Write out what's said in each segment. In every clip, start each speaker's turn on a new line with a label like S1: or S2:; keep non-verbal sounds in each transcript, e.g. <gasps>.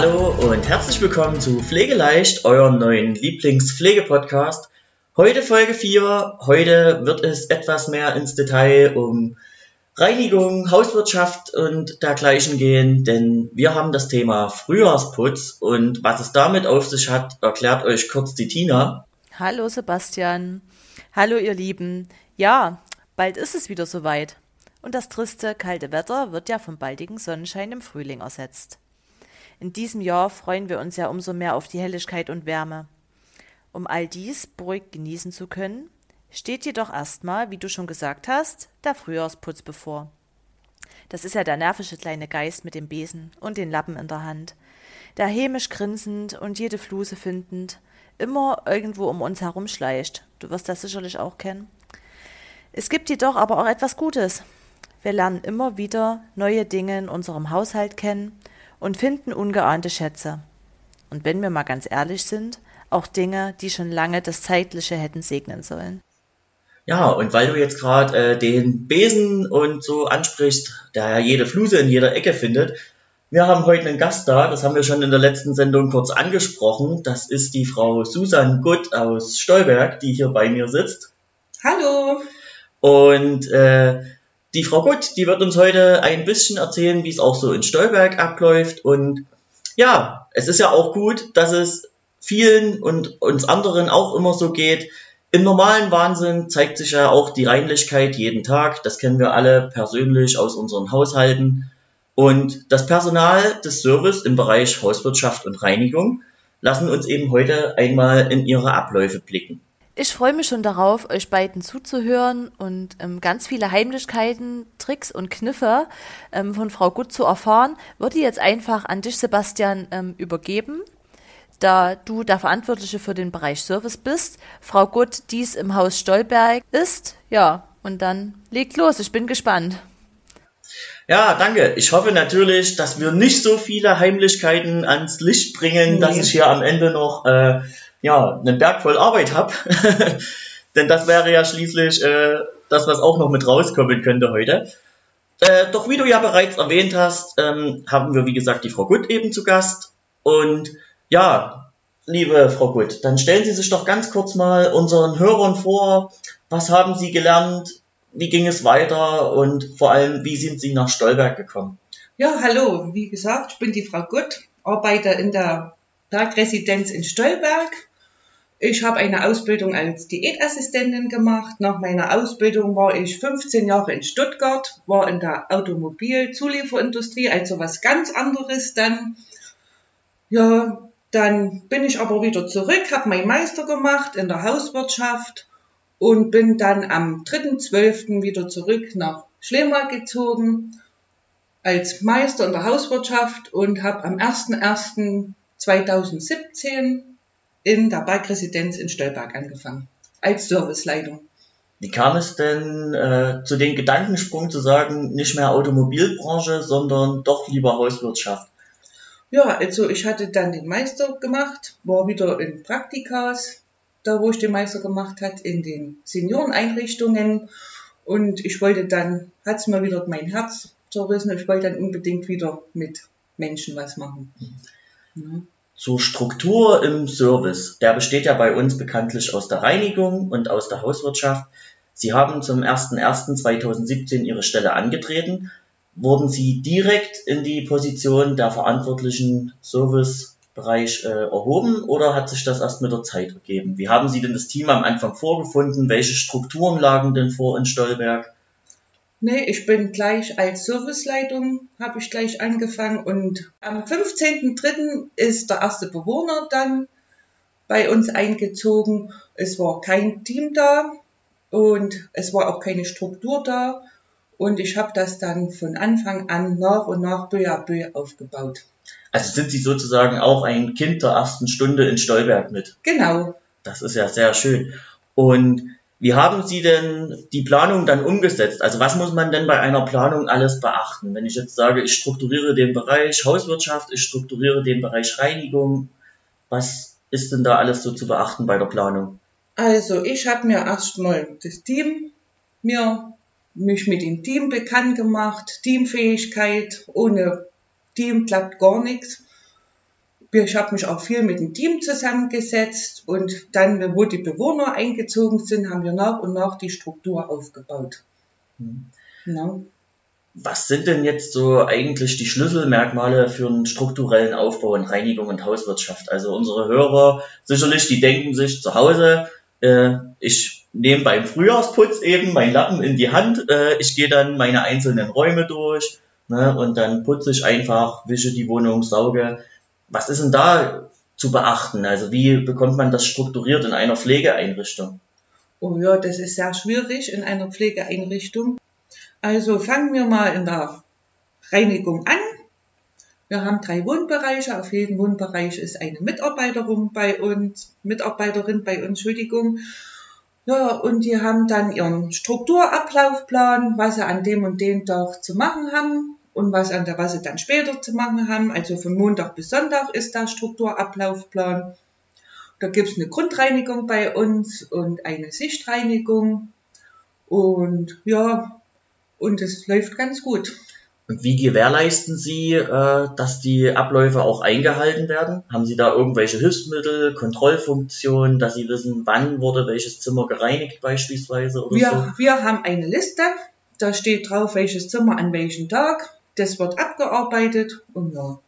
S1: Hallo und herzlich willkommen zu Pflegeleicht, eurem neuen Lieblingspflegepodcast. Heute Folge 4. Heute wird es etwas mehr ins Detail um Reinigung, Hauswirtschaft und dergleichen gehen, denn wir haben das Thema Frühjahrsputz und was es damit auf sich hat, erklärt euch kurz die Tina.
S2: Hallo Sebastian. Hallo ihr Lieben. Ja, bald ist es wieder soweit. Und das triste, kalte Wetter wird ja vom baldigen Sonnenschein im Frühling ersetzt. In diesem Jahr freuen wir uns ja umso mehr auf die Helligkeit und Wärme. Um all dies beruhigt genießen zu können, steht jedoch erstmal, wie du schon gesagt hast, der Frühjahrsputz bevor. Das ist ja der nervische kleine Geist mit dem Besen und den Lappen in der Hand, der hämisch grinsend und jede Fluse findend immer irgendwo um uns herumschleicht. Du wirst das sicherlich auch kennen. Es gibt jedoch aber auch etwas Gutes. Wir lernen immer wieder neue Dinge in unserem Haushalt kennen und finden ungeahnte Schätze. Und wenn wir mal ganz ehrlich sind, auch Dinge, die schon lange das Zeitliche hätten segnen sollen.
S1: Ja, und weil du jetzt gerade äh, den Besen und so ansprichst, der ja jede Fluse in jeder Ecke findet, wir haben heute einen Gast da, das haben wir schon in der letzten Sendung kurz angesprochen. Das ist die Frau Susan Gutt aus Stolberg, die hier bei mir sitzt.
S3: Hallo.
S1: Und äh, die Frau Gutt, die wird uns heute ein bisschen erzählen, wie es auch so in Stolberg abläuft. Und ja, es ist ja auch gut, dass es vielen und uns anderen auch immer so geht. Im normalen Wahnsinn zeigt sich ja auch die Reinlichkeit jeden Tag. Das kennen wir alle persönlich aus unseren Haushalten. Und das Personal des Service im Bereich Hauswirtschaft und Reinigung lassen uns eben heute einmal in ihre Abläufe blicken.
S2: Ich freue mich schon darauf, euch beiden zuzuhören und ähm, ganz viele Heimlichkeiten, Tricks und Kniffe ähm, von Frau Gut zu erfahren. Würde jetzt einfach an dich, Sebastian, ähm, übergeben, da du der Verantwortliche für den Bereich Service bist. Frau Gut dies im Haus Stolberg ist. Ja, und dann legt los. Ich bin gespannt.
S1: Ja, danke. Ich hoffe natürlich, dass wir nicht so viele Heimlichkeiten ans Licht bringen, nee. dass ich hier am Ende noch äh, ja, einen Berg voll Arbeit habe. <laughs> Denn das wäre ja schließlich äh, das, was auch noch mit rauskommen könnte heute. Äh, doch wie du ja bereits erwähnt hast, ähm, haben wir wie gesagt die Frau Gutt eben zu Gast. Und ja, liebe Frau Gutt, dann stellen Sie sich doch ganz kurz mal unseren Hörern vor. Was haben Sie gelernt? wie ging es weiter und vor allem, wie sind Sie nach Stolberg gekommen?
S3: Ja, hallo, wie gesagt, ich bin die Frau Gutt, arbeite in der Bergresidenz in Stolberg. Ich habe eine Ausbildung als Diätassistentin gemacht. Nach meiner Ausbildung war ich 15 Jahre in Stuttgart, war in der Automobilzulieferindustrie, also was ganz anderes dann. Ja, dann bin ich aber wieder zurück, habe meinen Meister gemacht in der Hauswirtschaft und bin dann am 3.12. wieder zurück nach Schlema gezogen als Meister in der Hauswirtschaft und habe am 01.01.2017 in der Bergresidenz in Stolberg angefangen als Serviceleitung.
S1: Wie kam es denn äh, zu den Gedankensprung zu sagen, nicht mehr Automobilbranche, sondern doch lieber Hauswirtschaft?
S3: Ja, also ich hatte dann den Meister gemacht, war wieder in Praktikas, da wo ich den Meister gemacht hat, in den Senioreneinrichtungen. Und ich wollte dann, hat es mir wieder mein Herz zerrissen, ich wollte dann unbedingt wieder mit Menschen was machen.
S1: Mhm. Zur Struktur im Service. Der besteht ja bei uns bekanntlich aus der Reinigung und aus der Hauswirtschaft. Sie haben zum 01.01.2017 Ihre Stelle angetreten. Wurden Sie direkt in die Position der verantwortlichen Service Bereich äh, erhoben oder hat sich das erst mit der Zeit ergeben? Wie haben Sie denn das Team am Anfang vorgefunden? Welche Strukturen lagen denn vor in Stolberg?
S3: Nee, ich bin gleich als Serviceleitung, habe ich gleich angefangen und am 15.03. ist der erste Bewohner dann bei uns eingezogen. Es war kein Team da und es war auch keine Struktur da und ich habe das dann von Anfang an nach und nach peu à peu aufgebaut.
S1: Also sind Sie sozusagen auch ein Kind der ersten Stunde in Stolberg mit?
S3: Genau.
S1: Das ist ja sehr schön. Und wie haben Sie denn die Planung dann umgesetzt? Also was muss man denn bei einer Planung alles beachten? Wenn ich jetzt sage, ich strukturiere den Bereich Hauswirtschaft, ich strukturiere den Bereich Reinigung, was ist denn da alles so zu beachten bei der Planung?
S3: Also ich habe mir erstmal das Team, mir mich mit dem Team bekannt gemacht, Teamfähigkeit, ohne Team klappt gar nichts. Ich habe mich auch viel mit dem Team zusammengesetzt und dann, wo die Bewohner eingezogen sind, haben wir nach und nach die Struktur aufgebaut.
S1: Mhm. Ja. Was sind denn jetzt so eigentlich die Schlüsselmerkmale für einen strukturellen Aufbau in Reinigung und Hauswirtschaft? Also unsere Hörer sicherlich, die denken sich zu Hause, äh, ich nehme beim Frühjahrsputz eben meinen Lappen in die Hand, äh, ich gehe dann meine einzelnen Räume durch ne, und dann putze ich einfach, wische die Wohnung, sauge. Was ist denn da zu beachten? Also wie bekommt man das strukturiert in einer Pflegeeinrichtung?
S3: Oh ja, das ist sehr schwierig in einer Pflegeeinrichtung. Also fangen wir mal in der Reinigung an. Wir haben drei Wohnbereiche. Auf jedem Wohnbereich ist eine Mitarbeiterin bei uns, Mitarbeiterin bei uns, Entschuldigung. Ja, und die haben dann ihren Strukturablaufplan, was sie an dem und dem Tag zu machen haben und was, an der, was sie dann später zu machen haben. Also von Montag bis Sonntag ist der Strukturablaufplan. Da gibt es eine Grundreinigung bei uns und eine Sichtreinigung. Und ja, und es läuft ganz gut.
S1: Und wie gewährleisten Sie, äh, dass die Abläufe auch eingehalten werden? Haben Sie da irgendwelche Hilfsmittel, Kontrollfunktionen, dass Sie wissen, wann wurde welches Zimmer gereinigt beispielsweise?
S3: Oder wir, so? wir haben eine Liste, da steht drauf, welches Zimmer an welchem Tag. Das wird abgearbeitet und ja.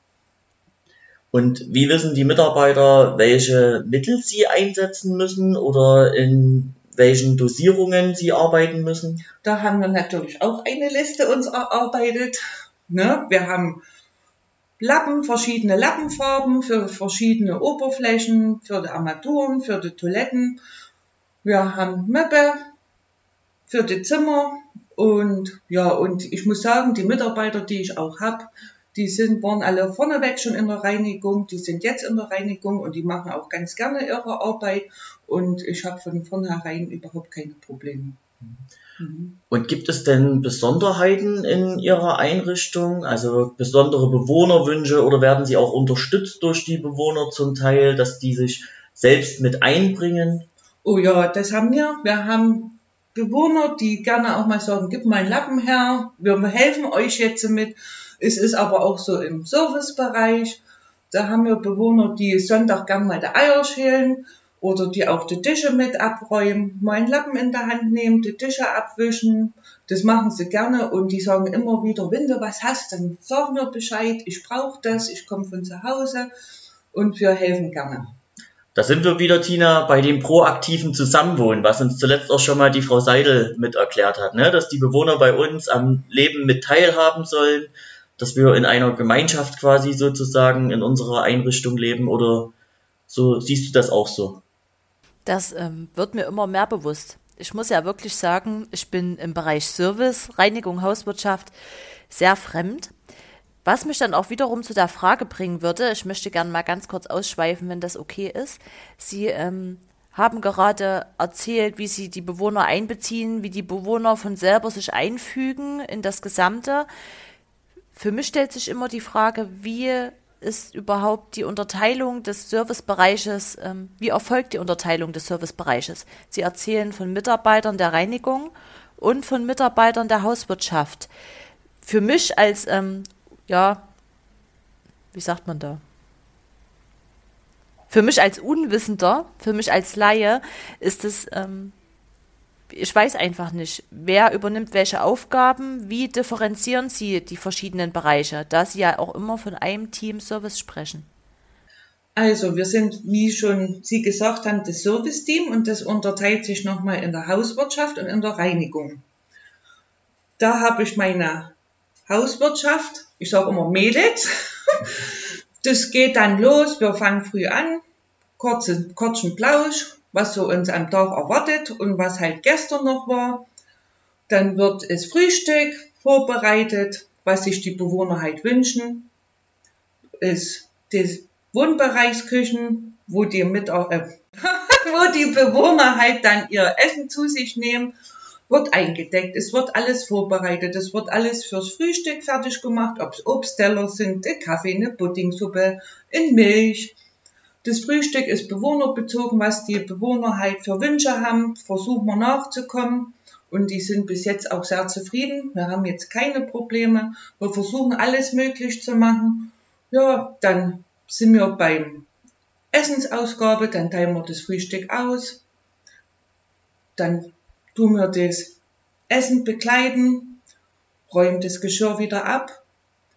S1: Und wie wissen die Mitarbeiter, welche Mittel sie einsetzen müssen oder in welchen Dosierungen sie arbeiten müssen?
S3: Da haben wir natürlich auch eine Liste uns erarbeitet. Ne? Wir haben Lappen, verschiedene Lappenfarben für verschiedene Oberflächen, für die Armaturen, für die Toiletten. Wir haben Möppe für die Zimmer und ja, und ich muss sagen, die Mitarbeiter, die ich auch habe, die sind, waren alle vorneweg schon in der Reinigung, die sind jetzt in der Reinigung und die machen auch ganz gerne ihre Arbeit und ich habe von vornherein überhaupt keine Probleme.
S1: Mhm. Und gibt es denn Besonderheiten in Ihrer Einrichtung, also besondere Bewohnerwünsche oder werden Sie auch unterstützt durch die Bewohner zum Teil, dass die sich selbst mit einbringen?
S3: Oh ja, das haben wir. Wir haben Bewohner, die gerne auch mal sagen, gib mal einen Lappen her, wir helfen euch jetzt mit. Es ist aber auch so im Servicebereich. Da haben wir Bewohner, die Sonntag gern mal die Eier schälen oder die auch die Tische mit abräumen, mal einen Lappen in der Hand nehmen, die Tische abwischen. Das machen sie gerne und die sagen immer wieder, wenn du was hast, dann sag mir Bescheid, ich brauche das, ich komme von zu Hause und wir helfen gerne.
S1: Da sind wir wieder, Tina, bei dem proaktiven Zusammenwohnen, was uns zuletzt auch schon mal die Frau Seidel mit erklärt hat, ne? dass die Bewohner bei uns am Leben mit teilhaben sollen, dass wir in einer Gemeinschaft quasi sozusagen in unserer Einrichtung leben oder so siehst du das auch so?
S2: Das ähm, wird mir immer mehr bewusst. Ich muss ja wirklich sagen, ich bin im Bereich Service, Reinigung, Hauswirtschaft sehr fremd. Was mich dann auch wiederum zu der Frage bringen würde, ich möchte gerne mal ganz kurz ausschweifen, wenn das okay ist. Sie ähm, haben gerade erzählt, wie sie die Bewohner einbeziehen, wie die Bewohner von selber sich einfügen in das Gesamte. Für mich stellt sich immer die Frage, wie ist überhaupt die Unterteilung des Servicebereiches, ähm, wie erfolgt die Unterteilung des Servicebereiches? Sie erzählen von Mitarbeitern der Reinigung und von Mitarbeitern der Hauswirtschaft. Für mich als, ähm, ja, wie sagt man da? Für mich als Unwissender, für mich als Laie ist es ähm, ich weiß einfach nicht, wer übernimmt welche Aufgaben, wie differenzieren Sie die verschiedenen Bereiche, da Sie ja auch immer von einem Team Service sprechen.
S3: Also wir sind, wie schon Sie gesagt haben, das Service-Team und das unterteilt sich nochmal in der Hauswirtschaft und in der Reinigung. Da habe ich meine Hauswirtschaft, ich sage immer Mädels. <laughs> Das geht dann los, wir fangen früh an, kurzen, kurzen Plausch, was so uns am Tag erwartet und was halt gestern noch war. Dann wird es Frühstück vorbereitet, was sich die Bewohner halt wünschen. Ist die Wohnbereichsküchen, wo die, mit, äh, <laughs> wo die Bewohner halt dann ihr Essen zu sich nehmen, wird eingedeckt. Es wird alles vorbereitet. Es wird alles fürs Frühstück fertig gemacht, ob es Obstteller sind, ein Kaffee, eine Puddingsuppe, in Milch, das Frühstück ist bewohnerbezogen, was die Bewohner halt für Wünsche haben, versuchen wir nachzukommen. Und die sind bis jetzt auch sehr zufrieden. Wir haben jetzt keine Probleme. Wir versuchen alles möglich zu machen. Ja, dann sind wir beim Essensausgabe, dann teilen wir das Frühstück aus, dann tun wir das Essen bekleiden, räumen das Geschirr wieder ab,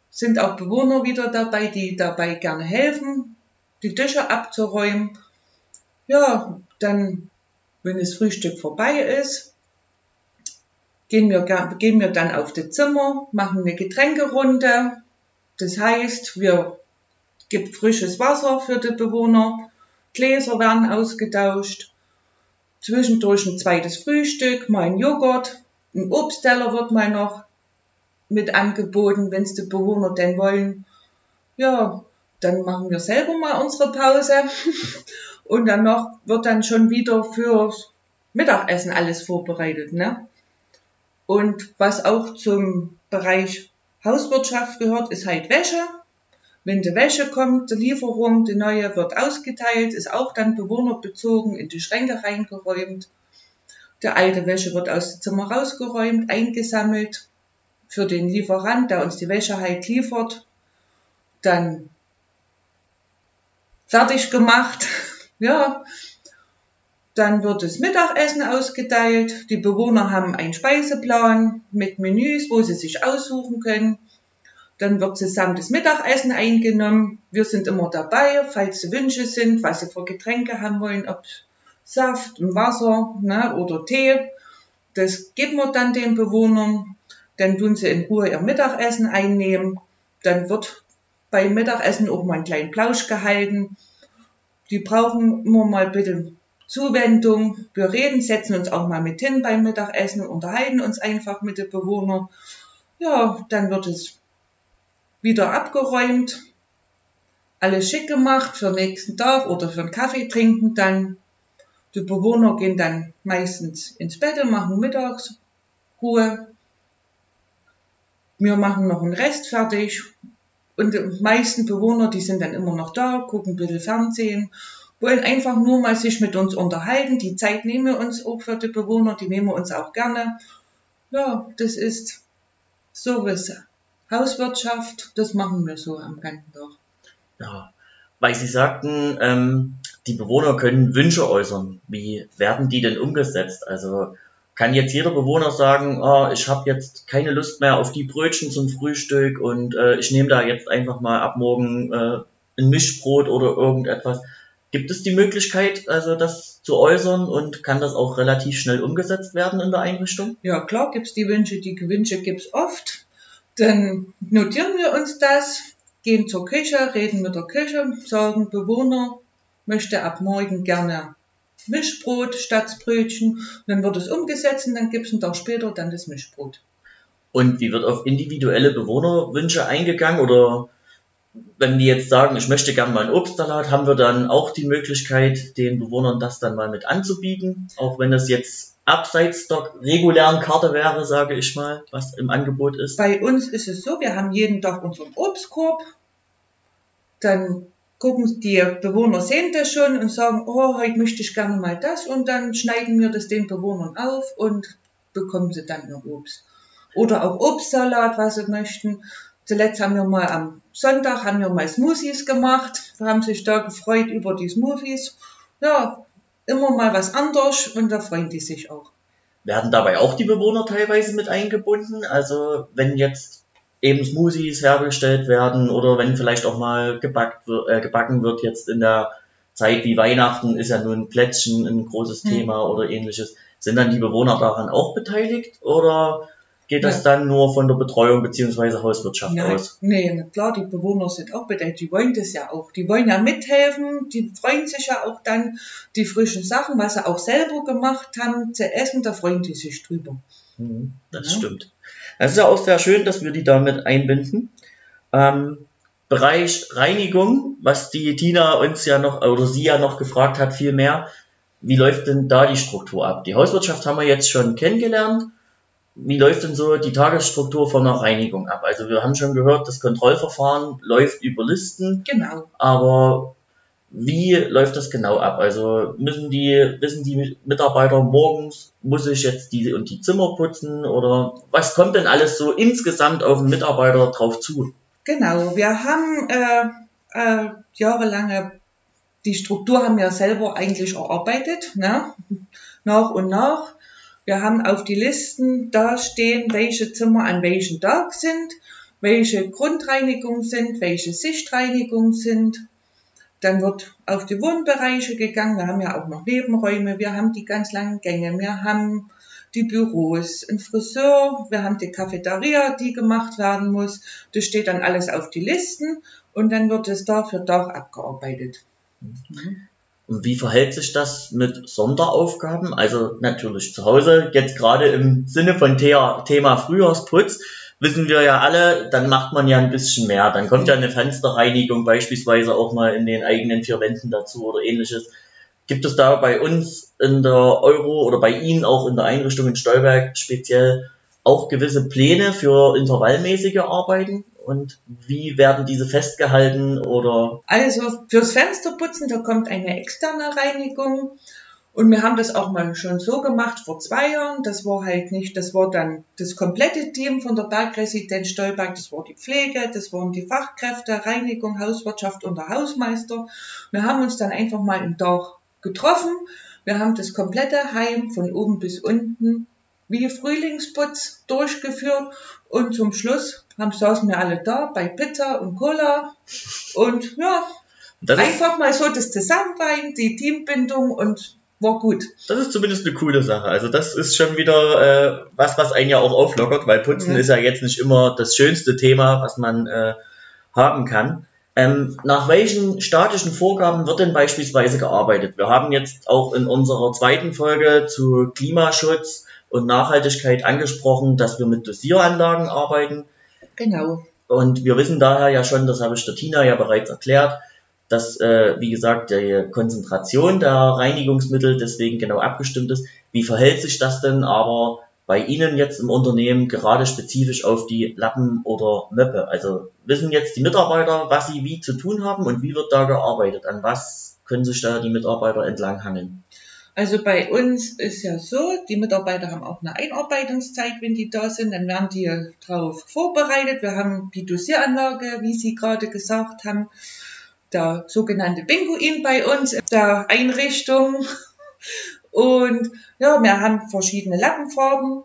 S3: sind auch Bewohner wieder dabei, die dabei gerne helfen, die Tische abzuräumen. Ja, dann, wenn das Frühstück vorbei ist, gehen wir, gehen wir dann auf das Zimmer, machen eine Getränkerunde. Das heißt, wir gibt frisches Wasser für die Bewohner, Gläser werden ausgetauscht, zwischendurch ein zweites Frühstück, mal ein Joghurt, ein Obstteller wird mal noch mit angeboten, wenn es die Bewohner denn wollen. Ja, dann machen wir selber mal unsere Pause <laughs> und danach wird dann schon wieder fürs Mittagessen alles vorbereitet. Ne? Und was auch zum Bereich Hauswirtschaft gehört, ist halt Wäsche. Wenn die Wäsche kommt, die Lieferung, die neue wird ausgeteilt, ist auch dann bewohnerbezogen in die Schränke reingeräumt. Die alte Wäsche wird aus dem Zimmer rausgeräumt, eingesammelt für den Lieferant, der uns die Wäsche halt liefert. Dann fertig gemacht. <laughs> Ja, dann wird das Mittagessen ausgeteilt. Die Bewohner haben einen Speiseplan mit Menüs, wo sie sich aussuchen können. Dann wird zusammen das Mittagessen eingenommen. Wir sind immer dabei, falls Wünsche sind, was sie für Getränke haben wollen, ob Saft und Wasser ne, oder Tee. Das geben wir dann den Bewohnern. Dann tun sie in Ruhe ihr Mittagessen einnehmen. Dann wird beim Mittagessen auch mal einen kleinen Plausch gehalten. Die brauchen immer mal bitte Zuwendung. Wir reden, setzen uns auch mal mit hin beim Mittagessen, unterhalten uns einfach mit den Bewohnern. Ja, dann wird es wieder abgeräumt, alles schick gemacht für den nächsten Tag oder für einen Kaffee trinken dann. Die Bewohner gehen dann meistens ins Bett und machen Mittagsruhe. Wir machen noch einen Rest fertig. Und die meisten Bewohner, die sind dann immer noch da, gucken ein bisschen Fernsehen, wollen einfach nur mal sich mit uns unterhalten. Die Zeit nehmen wir uns auch für die Bewohner, die nehmen wir uns auch gerne. Ja, das ist sowas Hauswirtschaft, das machen wir so am ganzen Tag.
S1: Ja, weil Sie sagten, ähm, die Bewohner können Wünsche äußern. Wie werden die denn umgesetzt? Also kann jetzt jeder Bewohner sagen, oh, ich habe jetzt keine Lust mehr auf die Brötchen zum Frühstück und äh, ich nehme da jetzt einfach mal ab morgen äh, ein Mischbrot oder irgendetwas. Gibt es die Möglichkeit, also das zu äußern und kann das auch relativ schnell umgesetzt werden in der Einrichtung?
S3: Ja, klar gibt es die Wünsche. Die Wünsche gibt es oft. Dann notieren wir uns das, gehen zur Küche, reden mit der Küche, sagen, Bewohner möchte ab morgen gerne Mischbrot statt Brötchen. Dann wird es umgesetzt und dann gibt es einen Tag später dann das Mischbrot.
S1: Und wie wird auf individuelle Bewohnerwünsche eingegangen? Oder wenn die jetzt sagen, ich möchte gerne mal einen Obstsalat, haben wir dann auch die Möglichkeit, den Bewohnern das dann mal mit anzubieten? Auch wenn es jetzt abseits der regulären Karte wäre, sage ich mal, was im Angebot ist?
S3: Bei uns ist es so, wir haben jeden Tag unseren Obstkorb. Dann gucken die Bewohner sehen das schon und sagen, oh, heute möchte ich gerne mal das und dann schneiden wir das den Bewohnern auf und bekommen sie dann ihr Obst. Oder auch Obstsalat, was sie möchten. Zuletzt haben wir mal am Sonntag haben wir mal Smoothies gemacht, haben sich da gefreut über die Smoothies. Ja, immer mal was anderes und da freuen die sich auch.
S1: Werden dabei auch die Bewohner teilweise mit eingebunden? Also wenn jetzt eben Smoothies hergestellt werden oder wenn vielleicht auch mal gebackt, äh, gebacken wird jetzt in der Zeit wie Weihnachten ist ja nun Plätzchen ein großes hm. Thema oder ähnliches. Sind dann die Bewohner daran auch beteiligt oder geht das ja. dann nur von der Betreuung beziehungsweise Hauswirtschaft Nein. aus?
S3: Nee, klar, die Bewohner sind auch beteiligt, die wollen das ja auch. Die wollen ja mithelfen, die freuen sich ja auch dann, die frischen Sachen, was sie auch selber gemacht haben, zu essen, da freuen die sich drüber.
S1: Mhm, das ja. stimmt. Es ist ja auch sehr schön, dass wir die damit einbinden. Ähm, Bereich Reinigung, was die Tina uns ja noch, oder sie ja noch gefragt hat, viel mehr. Wie läuft denn da die Struktur ab? Die Hauswirtschaft haben wir jetzt schon kennengelernt wie läuft denn so die Tagesstruktur von einer Reinigung ab? Also wir haben schon gehört, das Kontrollverfahren läuft über Listen.
S3: Genau.
S1: Aber wie läuft das genau ab? Also müssen die, wissen die Mitarbeiter morgens, muss ich jetzt die und die Zimmer putzen oder was kommt denn alles so insgesamt auf den Mitarbeiter drauf zu?
S3: Genau, wir haben äh, äh, jahrelange, die Struktur haben wir selber eigentlich erarbeitet, ne? nach und nach. Wir haben auf die Listen da stehen, welche Zimmer an welchem Tag sind, welche Grundreinigung sind, welche Sichtreinigung sind. Dann wird auf die Wohnbereiche gegangen. Wir haben ja auch noch Nebenräume. Wir haben die ganz langen Gänge. Wir haben die Büros, ein Friseur. Wir haben die Cafeteria, die gemacht werden muss. Das steht dann alles auf die Listen und dann wird es Tag für Tag abgearbeitet.
S1: Mhm. Und wie verhält sich das mit Sonderaufgaben? Also natürlich zu Hause, jetzt gerade im Sinne von Thema Frühjahrsputz, wissen wir ja alle, dann macht man ja ein bisschen mehr. Dann kommt ja eine Fensterreinigung beispielsweise auch mal in den eigenen vier Wänden dazu oder ähnliches. Gibt es da bei uns in der Euro oder bei Ihnen auch in der Einrichtung in Stolberg speziell auch gewisse Pläne für intervallmäßige Arbeiten? Und wie werden diese festgehalten oder?
S3: Also fürs Fensterputzen, da kommt eine externe Reinigung. Und wir haben das auch mal schon so gemacht vor zwei Jahren. Das war halt nicht, das war dann das komplette Team von der Bergresidenz Stolberg. Das war die Pflege, das waren die Fachkräfte, Reinigung, Hauswirtschaft und der Hausmeister. Wir haben uns dann einfach mal im Tag getroffen. Wir haben das komplette Heim von oben bis unten wie Frühlingsputz durchgeführt und zum Schluss haben, saßen wir alle da bei Pizza und Cola und ja, das einfach mal so das Zusammensein, die Teambindung und war gut.
S1: Das ist zumindest eine coole Sache. Also das ist schon wieder äh, was, was einen ja auch auflockert, weil Putzen ja. ist ja jetzt nicht immer das schönste Thema, was man äh, haben kann. Ähm, nach welchen statischen Vorgaben wird denn beispielsweise gearbeitet? Wir haben jetzt auch in unserer zweiten Folge zu Klimaschutz und Nachhaltigkeit angesprochen, dass wir mit Dosieranlagen arbeiten.
S3: Genau.
S1: Und wir wissen daher ja schon, das habe ich der Tina ja bereits erklärt, dass, äh, wie gesagt, die Konzentration der Reinigungsmittel deswegen genau abgestimmt ist. Wie verhält sich das denn aber bei Ihnen jetzt im Unternehmen gerade spezifisch auf die Lappen oder Möppe? Also wissen jetzt die Mitarbeiter, was sie wie zu tun haben und wie wird da gearbeitet? An was können sich da die Mitarbeiter entlanghangeln?
S3: Also bei uns ist ja so, die Mitarbeiter haben auch eine Einarbeitungszeit, wenn die da sind, dann werden die darauf vorbereitet. Wir haben die Dosieranlage, wie Sie gerade gesagt haben, der sogenannte Pinguin bei uns, der Einrichtung. Und ja, wir haben verschiedene Lappenfarben.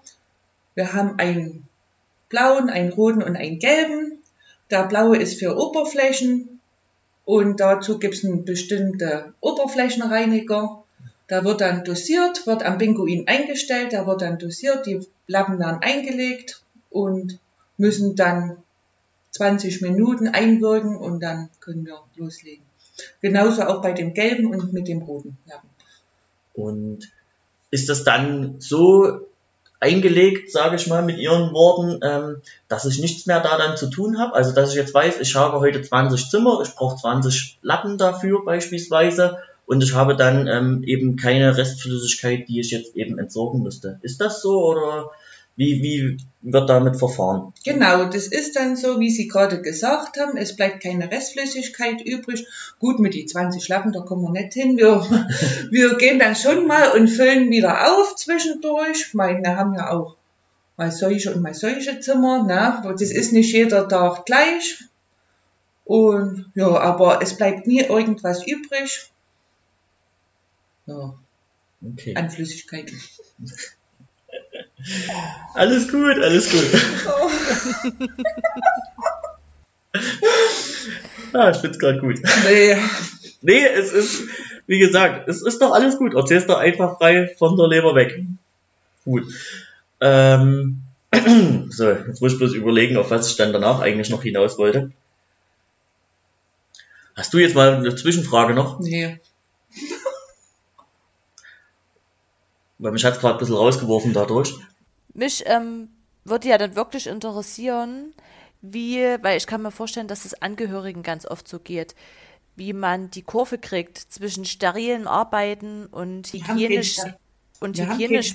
S3: Wir haben einen blauen, einen roten und einen gelben. Der blaue ist für Oberflächen und dazu gibt es einen bestimmten Oberflächenreiniger. Da wird dann dosiert, wird am Pinguin eingestellt, da wird dann dosiert, die Lappen werden eingelegt und müssen dann 20 Minuten einwirken und dann können wir loslegen. Genauso auch bei dem gelben und mit dem roten Lappen.
S1: Und ist das dann so eingelegt, sage ich mal mit Ihren Worten, ähm, dass ich nichts mehr da dann zu tun habe? Also dass ich jetzt weiß, ich habe heute 20 Zimmer, ich brauche 20 Lappen dafür beispielsweise und ich habe dann ähm, eben keine Restflüssigkeit, die ich jetzt eben entsorgen müsste. Ist das so oder wie, wie wird damit verfahren?
S3: Genau, das ist dann so, wie Sie gerade gesagt haben. Es bleibt keine Restflüssigkeit übrig. Gut, mit die 20 Lappen, da kommen wir nicht hin. Wir, <laughs> wir gehen dann schon mal und füllen wieder auf zwischendurch. Ich meine, wir haben ja auch mal solche und mal solche Zimmer. Ne? Das ist nicht jeder Tag gleich. Und ja, aber es bleibt nie irgendwas übrig. Ja. Okay. An Flüssigkeiten. <laughs>
S1: alles gut, alles gut. Oh. <laughs> ah, ich find's gerade gut. Nee. Nee, es ist, wie gesagt, es ist doch alles gut. Erzähl's doch einfach frei von der Leber weg. Gut. Ähm, <clears throat> so, jetzt muss ich bloß überlegen, auf was ich dann danach eigentlich noch hinaus wollte. Hast du jetzt mal eine Zwischenfrage noch?
S3: Nee.
S1: Weil mich hat es gerade ein bisschen rausgeworfen dadurch.
S2: Mich ähm, würde ja dann wirklich interessieren, wie, weil ich kann mir vorstellen, dass es Angehörigen ganz oft so geht, wie man die Kurve kriegt zwischen sterilen Arbeiten und hygienisch und hygienisch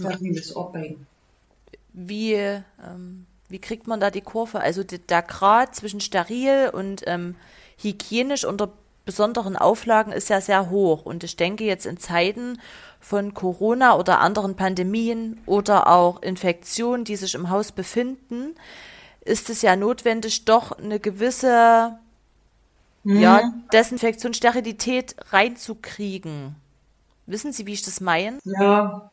S2: Wie, ähm, wie kriegt man da die Kurve? Also der Grad zwischen steril und ähm, hygienisch unter besonderen Auflagen ist ja sehr hoch. Und ich denke jetzt in Zeiten von Corona oder anderen Pandemien oder auch Infektionen, die sich im Haus befinden, ist es ja notwendig, doch eine gewisse mhm. ja, Desinfektion, Sterilität reinzukriegen. Wissen Sie, wie ich das meine?
S3: Ja.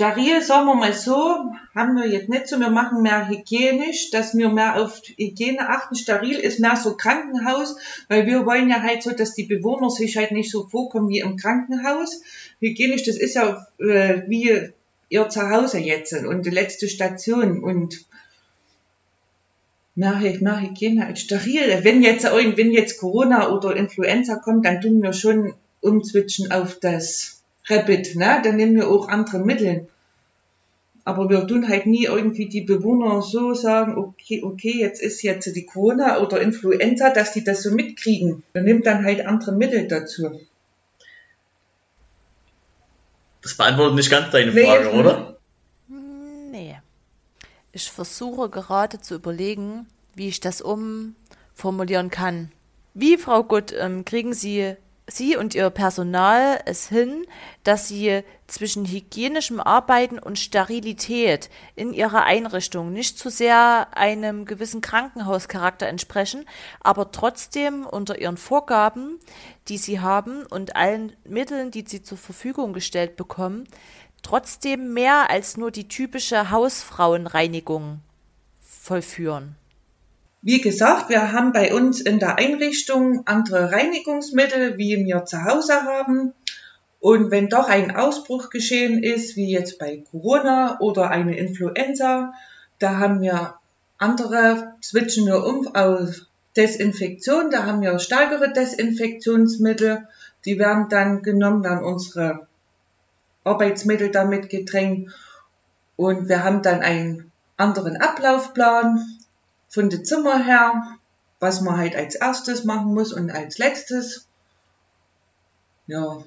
S3: Steril, sagen wir mal so, haben wir jetzt nicht so, wir machen mehr hygienisch, dass wir mehr auf Hygiene achten. Steril ist mehr so Krankenhaus, weil wir wollen ja halt so, dass die Bewohner sich halt nicht so vorkommen wie im Krankenhaus. Hygienisch, das ist ja äh, wie ihr Zuhause jetzt und die letzte Station und mehr, mehr Hygiene als steril. Wenn jetzt, wenn jetzt Corona oder Influenza kommt, dann tun wir schon umswitchen auf das Rapid, ne? Dann nehmen wir auch andere Mittel. Aber wir tun halt nie irgendwie die Bewohner so sagen, okay, okay, jetzt ist jetzt die Corona oder Influenza, dass die das so mitkriegen. Wir nehmen dann halt andere Mittel dazu.
S1: Das beantwortet nicht ganz deine Frage, nee. oder?
S2: Nee. Ich versuche gerade zu überlegen, wie ich das umformulieren kann. Wie, Frau Gutt, ähm, kriegen Sie Sie und Ihr Personal es hin, dass Sie zwischen hygienischem Arbeiten und Sterilität in Ihrer Einrichtung nicht zu sehr einem gewissen Krankenhauscharakter entsprechen, aber trotzdem unter Ihren Vorgaben, die Sie haben und allen Mitteln, die Sie zur Verfügung gestellt bekommen, trotzdem mehr als nur die typische Hausfrauenreinigung vollführen.
S3: Wie gesagt, wir haben bei uns in der Einrichtung andere Reinigungsmittel, wie wir zu Hause haben. Und wenn doch ein Ausbruch geschehen ist, wie jetzt bei Corona oder eine Influenza, da haben wir andere, switchen wir um auf Desinfektion, da haben wir stärkere Desinfektionsmittel, die werden dann genommen, werden unsere Arbeitsmittel damit gedrängt. Und wir haben dann einen anderen Ablaufplan, von den Zimmer her, was man halt als erstes machen muss und als letztes.
S1: Ja.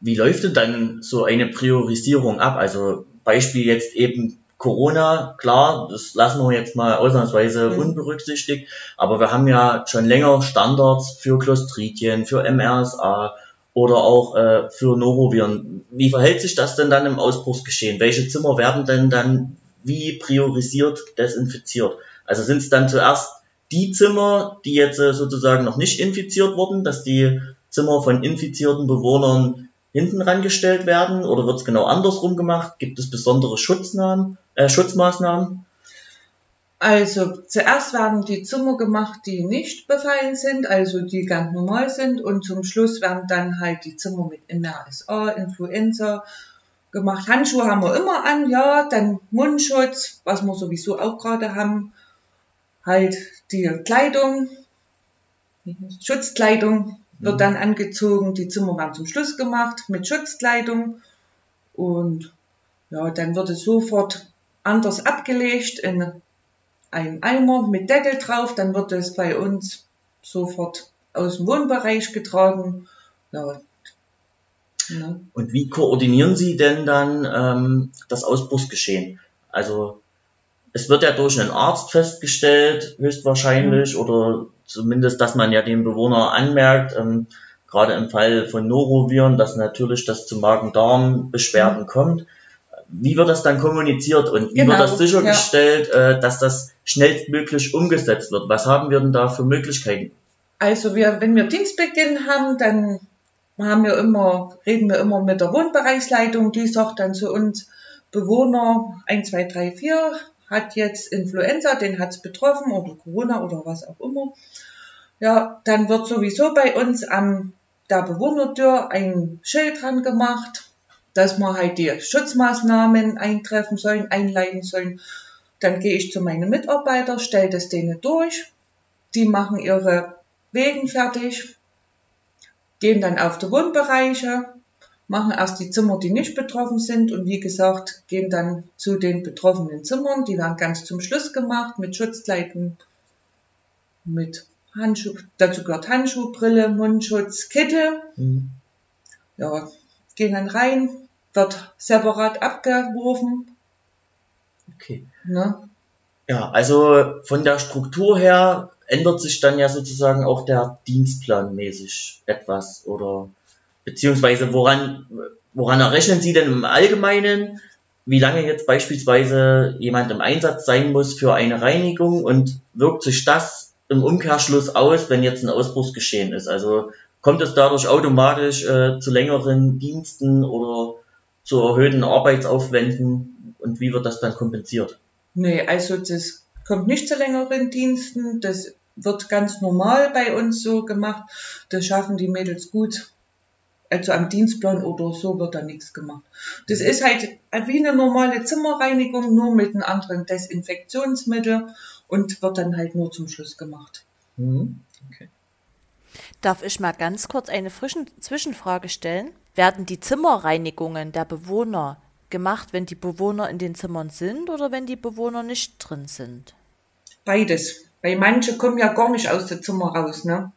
S1: Wie läuft denn dann so eine Priorisierung ab? Also Beispiel jetzt eben Corona, klar, das lassen wir jetzt mal ausnahmsweise mhm. unberücksichtigt, aber wir haben ja schon länger Standards für Clostridien, für MRSA oder auch äh, für Noroviren. Wie verhält sich das denn dann im Ausbruchsgeschehen? Welche Zimmer werden denn dann wie priorisiert desinfiziert? Also sind es dann zuerst die Zimmer, die jetzt äh, sozusagen noch nicht infiziert wurden, dass die Zimmer von infizierten Bewohnern hinten rangestellt werden oder wird es genau andersrum gemacht? Gibt es besondere Schutznamen, äh, Schutzmaßnahmen?
S3: Also zuerst werden die Zimmer gemacht, die nicht befallen sind, also die ganz normal sind und zum Schluss werden dann halt die Zimmer mit MRSA, Influenza gemacht. Handschuhe haben wir immer an, ja, dann Mundschutz, was wir sowieso auch gerade haben halt die Kleidung, Schutzkleidung wird mhm. dann angezogen, die Zimmer werden zum Schluss gemacht mit Schutzkleidung und ja, dann wird es sofort anders abgelegt in einen Eimer mit Deckel drauf, dann wird es bei uns sofort aus dem Wohnbereich getragen. Ja.
S1: Ja. Und wie koordinieren Sie denn dann ähm, das Ausbruchsgeschehen? Also es wird ja durch einen Arzt festgestellt, höchstwahrscheinlich, mhm. oder zumindest, dass man ja den Bewohner anmerkt, ähm, gerade im Fall von Noroviren, dass natürlich das zu Magen-Darm-Beschwerden mhm. kommt. Wie wird das dann kommuniziert und wie genau, wird das sichergestellt, ja. äh, dass das schnellstmöglich umgesetzt wird? Was haben wir denn da für Möglichkeiten?
S3: Also wir, wenn wir Dienstbeginn haben, dann haben wir immer, reden wir immer mit der Wohnbereichsleitung, die sagt dann zu uns, Bewohner 1, 2, 3, 4, hat jetzt Influenza, den hat es betroffen oder Corona oder was auch immer. Ja, dann wird sowieso bei uns an der Bewohnertür ein Schild dran gemacht, dass wir halt die Schutzmaßnahmen eintreffen sollen, einleiten sollen. Dann gehe ich zu meinen Mitarbeitern, stelle das denen durch. Die machen ihre Wegen fertig, gehen dann auf die Wohnbereiche, machen erst die Zimmer, die nicht betroffen sind und wie gesagt, gehen dann zu den betroffenen Zimmern. Die werden ganz zum Schluss gemacht mit Schutzkleidung, mit Handschuh, dazu gehört Handschuh, Brille, Mundschutz, Kittel. Mhm. Ja, gehen dann rein, wird separat abgeworfen.
S1: Okay. Ne? Ja, also von der Struktur her ändert sich dann ja sozusagen auch der Dienstplan mäßig etwas oder Beziehungsweise woran, woran errechnen Sie denn im Allgemeinen, wie lange jetzt beispielsweise jemand im Einsatz sein muss für eine Reinigung und wirkt sich das im Umkehrschluss aus, wenn jetzt ein Ausbruch geschehen ist? Also kommt es dadurch automatisch äh, zu längeren Diensten oder zu erhöhten Arbeitsaufwänden und wie wird das dann kompensiert?
S3: Nee, also das kommt nicht zu längeren Diensten. Das wird ganz normal bei uns so gemacht. Das schaffen die Mädels gut. Also am Dienstplan oder so wird da nichts gemacht. Das ist halt wie eine normale Zimmerreinigung, nur mit einem anderen Desinfektionsmittel und wird dann halt nur zum Schluss gemacht. Mhm. Okay.
S2: Darf ich mal ganz kurz eine frischen Zwischenfrage stellen? Werden die Zimmerreinigungen der Bewohner gemacht, wenn die Bewohner in den Zimmern sind oder wenn die Bewohner nicht drin sind?
S3: Beides. Weil manche kommen ja gar nicht aus dem Zimmer raus, ne?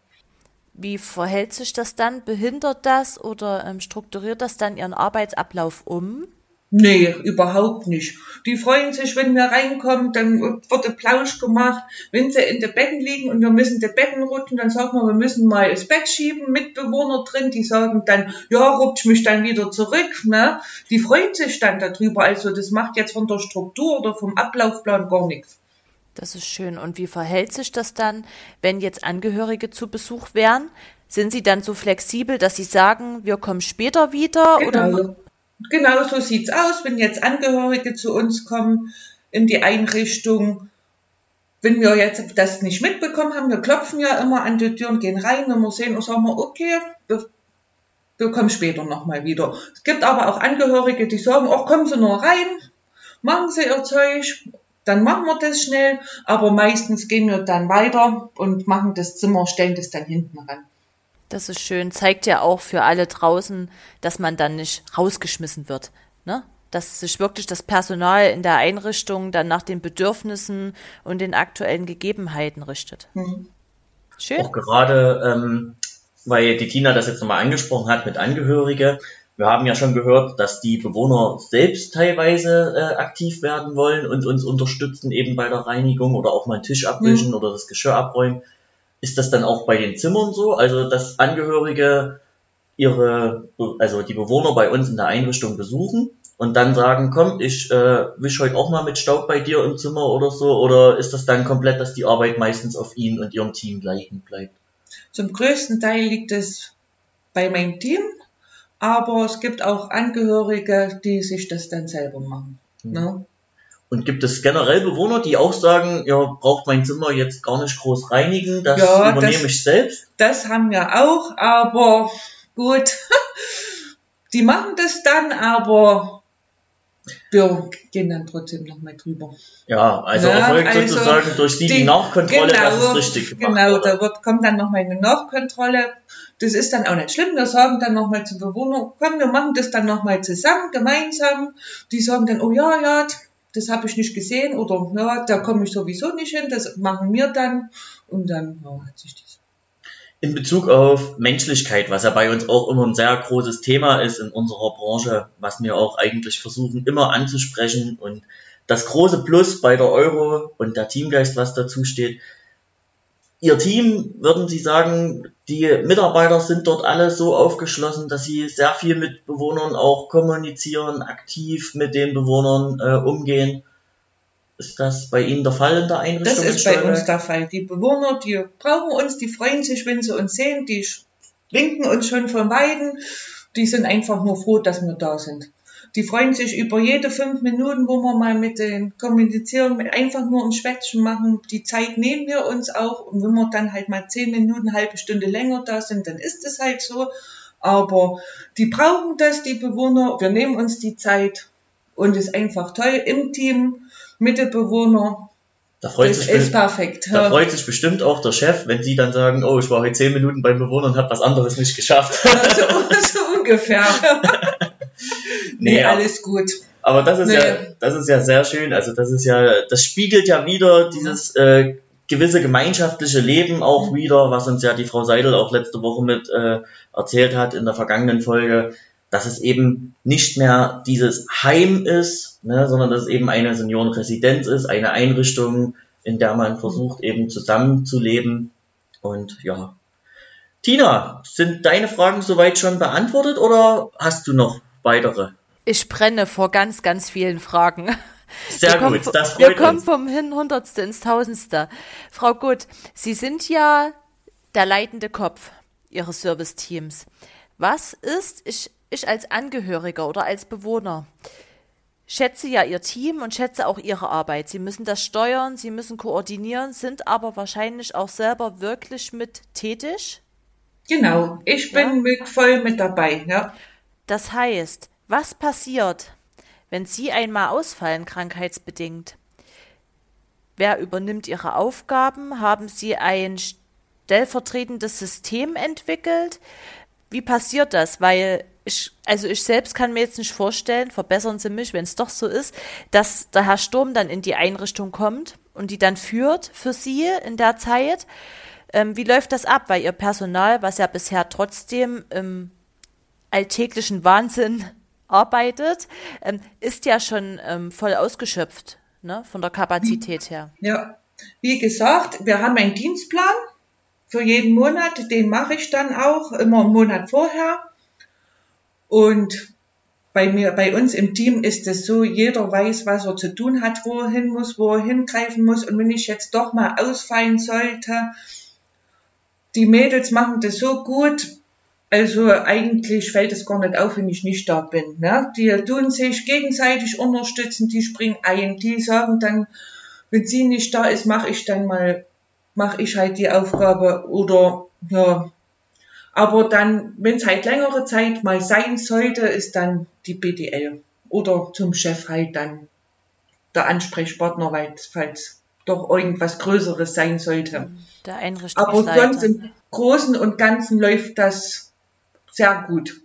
S2: Wie verhält sich das dann? Behindert das oder ähm, strukturiert das dann ihren Arbeitsablauf um?
S3: Nee, überhaupt nicht. Die freuen sich, wenn wir reinkommen, dann wird ein Plausch gemacht. Wenn sie in den Betten liegen und wir müssen die Betten rutschen, dann sagen wir, wir müssen mal das Bett schieben, Mitbewohner drin, die sagen dann, ja, rutsch mich dann wieder zurück, ne? Die freuen sich dann darüber. Also das macht jetzt von der Struktur oder vom Ablaufplan gar nichts.
S2: Das ist schön. Und wie verhält sich das dann, wenn jetzt Angehörige zu Besuch wären? Sind Sie dann so flexibel, dass Sie sagen, wir kommen später wieder?
S3: Genau. Oder? Genau so sieht's aus, wenn jetzt Angehörige zu uns kommen in die Einrichtung. Wenn wir jetzt das nicht mitbekommen haben, wir klopfen ja immer an die Tür und gehen rein, wenn wir sehen, und sagen wir, okay, wir, wir kommen später nochmal wieder. Es gibt aber auch Angehörige, die sagen, ach, kommen Sie nur rein, machen Sie Ihr Zeug, dann machen wir das schnell, aber meistens gehen wir dann weiter und machen das Zimmer, stellen das dann hinten ran.
S2: Das ist schön. Zeigt ja auch für alle draußen, dass man dann nicht rausgeschmissen wird. Ne? Dass sich wirklich das Personal in der Einrichtung dann nach den Bedürfnissen und den aktuellen Gegebenheiten richtet. Mhm.
S1: Schön. Auch gerade, ähm, weil die Tina das jetzt nochmal angesprochen hat mit Angehörige. Wir haben ja schon gehört, dass die Bewohner selbst teilweise äh, aktiv werden wollen und uns unterstützen eben bei der Reinigung oder auch mal einen Tisch abwischen mhm. oder das Geschirr abräumen. Ist das dann auch bei den Zimmern so? Also, dass Angehörige ihre, also die Bewohner bei uns in der Einrichtung besuchen und dann sagen, komm, ich äh, wisch heute auch mal mit Staub bei dir im Zimmer oder so? Oder ist das dann komplett, dass die Arbeit meistens auf Ihnen und Ihrem Team gleichen bleibt?
S3: Zum größten Teil liegt es bei meinem Team, aber es gibt auch Angehörige, die sich das dann selber machen. Mhm. Ne?
S1: Und gibt es generell Bewohner, die auch sagen, ja, braucht mein Zimmer jetzt gar nicht groß reinigen, das ja, übernehme das, ich selbst?
S3: Das haben wir auch, aber gut, <laughs> die machen das dann, aber wir gehen dann trotzdem nochmal drüber.
S1: Ja, also ja, erfolgt also sozusagen durch die, die Nachkontrolle, genau, dass es richtig
S3: gemacht Genau, wurde. da wird, kommt dann nochmal eine Nachkontrolle. Das ist dann auch nicht schlimm. Wir sagen dann nochmal zum Bewohner, komm, wir machen das dann nochmal zusammen, gemeinsam. Die sagen dann, oh ja, ja, das habe ich nicht gesehen oder ja, da komme ich sowieso nicht hin, das machen wir dann und dann ja, hat sich das.
S1: In Bezug auf Menschlichkeit, was ja bei uns auch immer ein sehr großes Thema ist in unserer Branche, was wir auch eigentlich versuchen immer anzusprechen und das große Plus bei der Euro und der Teamgeist, was dazu steht, Ihr Team, würden Sie sagen, die Mitarbeiter sind dort alle so aufgeschlossen, dass sie sehr viel mit Bewohnern auch kommunizieren, aktiv mit den Bewohnern äh, umgehen? Ist das bei Ihnen der Fall in der Einrichtung?
S3: Das ist bei uns der Fall. Die Bewohner, die brauchen uns, die freuen sich, wenn sie uns sehen, die winken uns schon von Weiden. Die sind einfach nur froh, dass wir da sind. Die freuen sich über jede fünf Minuten, wo wir mal mit denen kommunizieren, einfach nur ein Schwätzchen machen. Die Zeit nehmen wir uns auch. Und wenn wir dann halt mal zehn Minuten, eine halbe Stunde länger da sind, dann ist es halt so. Aber die brauchen das, die Bewohner. Wir nehmen uns die Zeit und ist einfach toll im Team mit den Bewohnern.
S1: Da freut, das sich ist perfekt. da freut sich bestimmt auch der Chef, wenn Sie dann sagen, oh, ich war heute zehn Minuten beim Bewohner und habe was anderes nicht geschafft. <laughs>
S3: Also, so ungefähr. <laughs> nee, nee, alles gut.
S1: Aber das ist nee. ja, das ist ja sehr schön. Also das ist ja, das spiegelt ja wieder dieses äh, gewisse gemeinschaftliche Leben auch mhm. wieder, was uns ja die Frau Seidel auch letzte Woche mit äh, erzählt hat in der vergangenen Folge, dass es eben nicht mehr dieses Heim ist, ne, sondern dass es eben eine Seniorenresidenz ist, eine Einrichtung, in der man versucht eben zusammenzuleben. Und ja. Tina, sind deine Fragen soweit schon beantwortet oder hast du noch weitere?
S2: Ich brenne vor ganz, ganz vielen Fragen.
S1: Sehr wir gut,
S2: kommen, das freut Wir uns. kommen vom Hundertste ins Tausendste. Frau Gut, Sie sind ja der leitende Kopf Ihres Serviceteams. Was ist, ich, ich als Angehöriger oder als Bewohner, schätze ja Ihr Team und schätze auch Ihre Arbeit. Sie müssen das steuern, Sie müssen koordinieren, sind aber wahrscheinlich auch selber wirklich mit tätig.
S3: Genau, ich bin ja. mit, voll mit dabei. Ja.
S2: Das heißt, was passiert, wenn Sie einmal ausfallen, krankheitsbedingt? Wer übernimmt Ihre Aufgaben? Haben Sie ein stellvertretendes System entwickelt? Wie passiert das? Weil ich, also ich selbst kann mir jetzt nicht vorstellen, verbessern Sie mich, wenn es doch so ist, dass der Herr Sturm dann in die Einrichtung kommt und die dann führt für Sie in der Zeit. Ähm, wie läuft das ab? Weil Ihr Personal, was ja bisher trotzdem im alltäglichen Wahnsinn <laughs> arbeitet, ähm, ist ja schon ähm, voll ausgeschöpft ne, von der Kapazität her.
S3: Ja, wie gesagt, wir haben einen Dienstplan für jeden Monat, den mache ich dann auch immer einen Monat vorher. Und bei mir, bei uns im Team ist es so, jeder weiß, was er zu tun hat, wo er hin muss, wo er hingreifen muss. Und wenn ich jetzt doch mal ausfallen sollte, die Mädels machen das so gut, also eigentlich fällt es gar nicht auf, wenn ich nicht da bin. Ne? Die tun sich gegenseitig unterstützen, die springen ein, die sagen dann, wenn sie nicht da ist, mache ich dann mal mache ich halt die Aufgabe oder ja. Aber dann, wenn es halt längere Zeit mal sein sollte, ist dann die BDL oder zum Chef halt dann der Ansprechpartner, weil falls doch irgendwas Größeres sein sollte.
S2: Der
S3: Aber sonst im Großen und Ganzen läuft das sehr gut.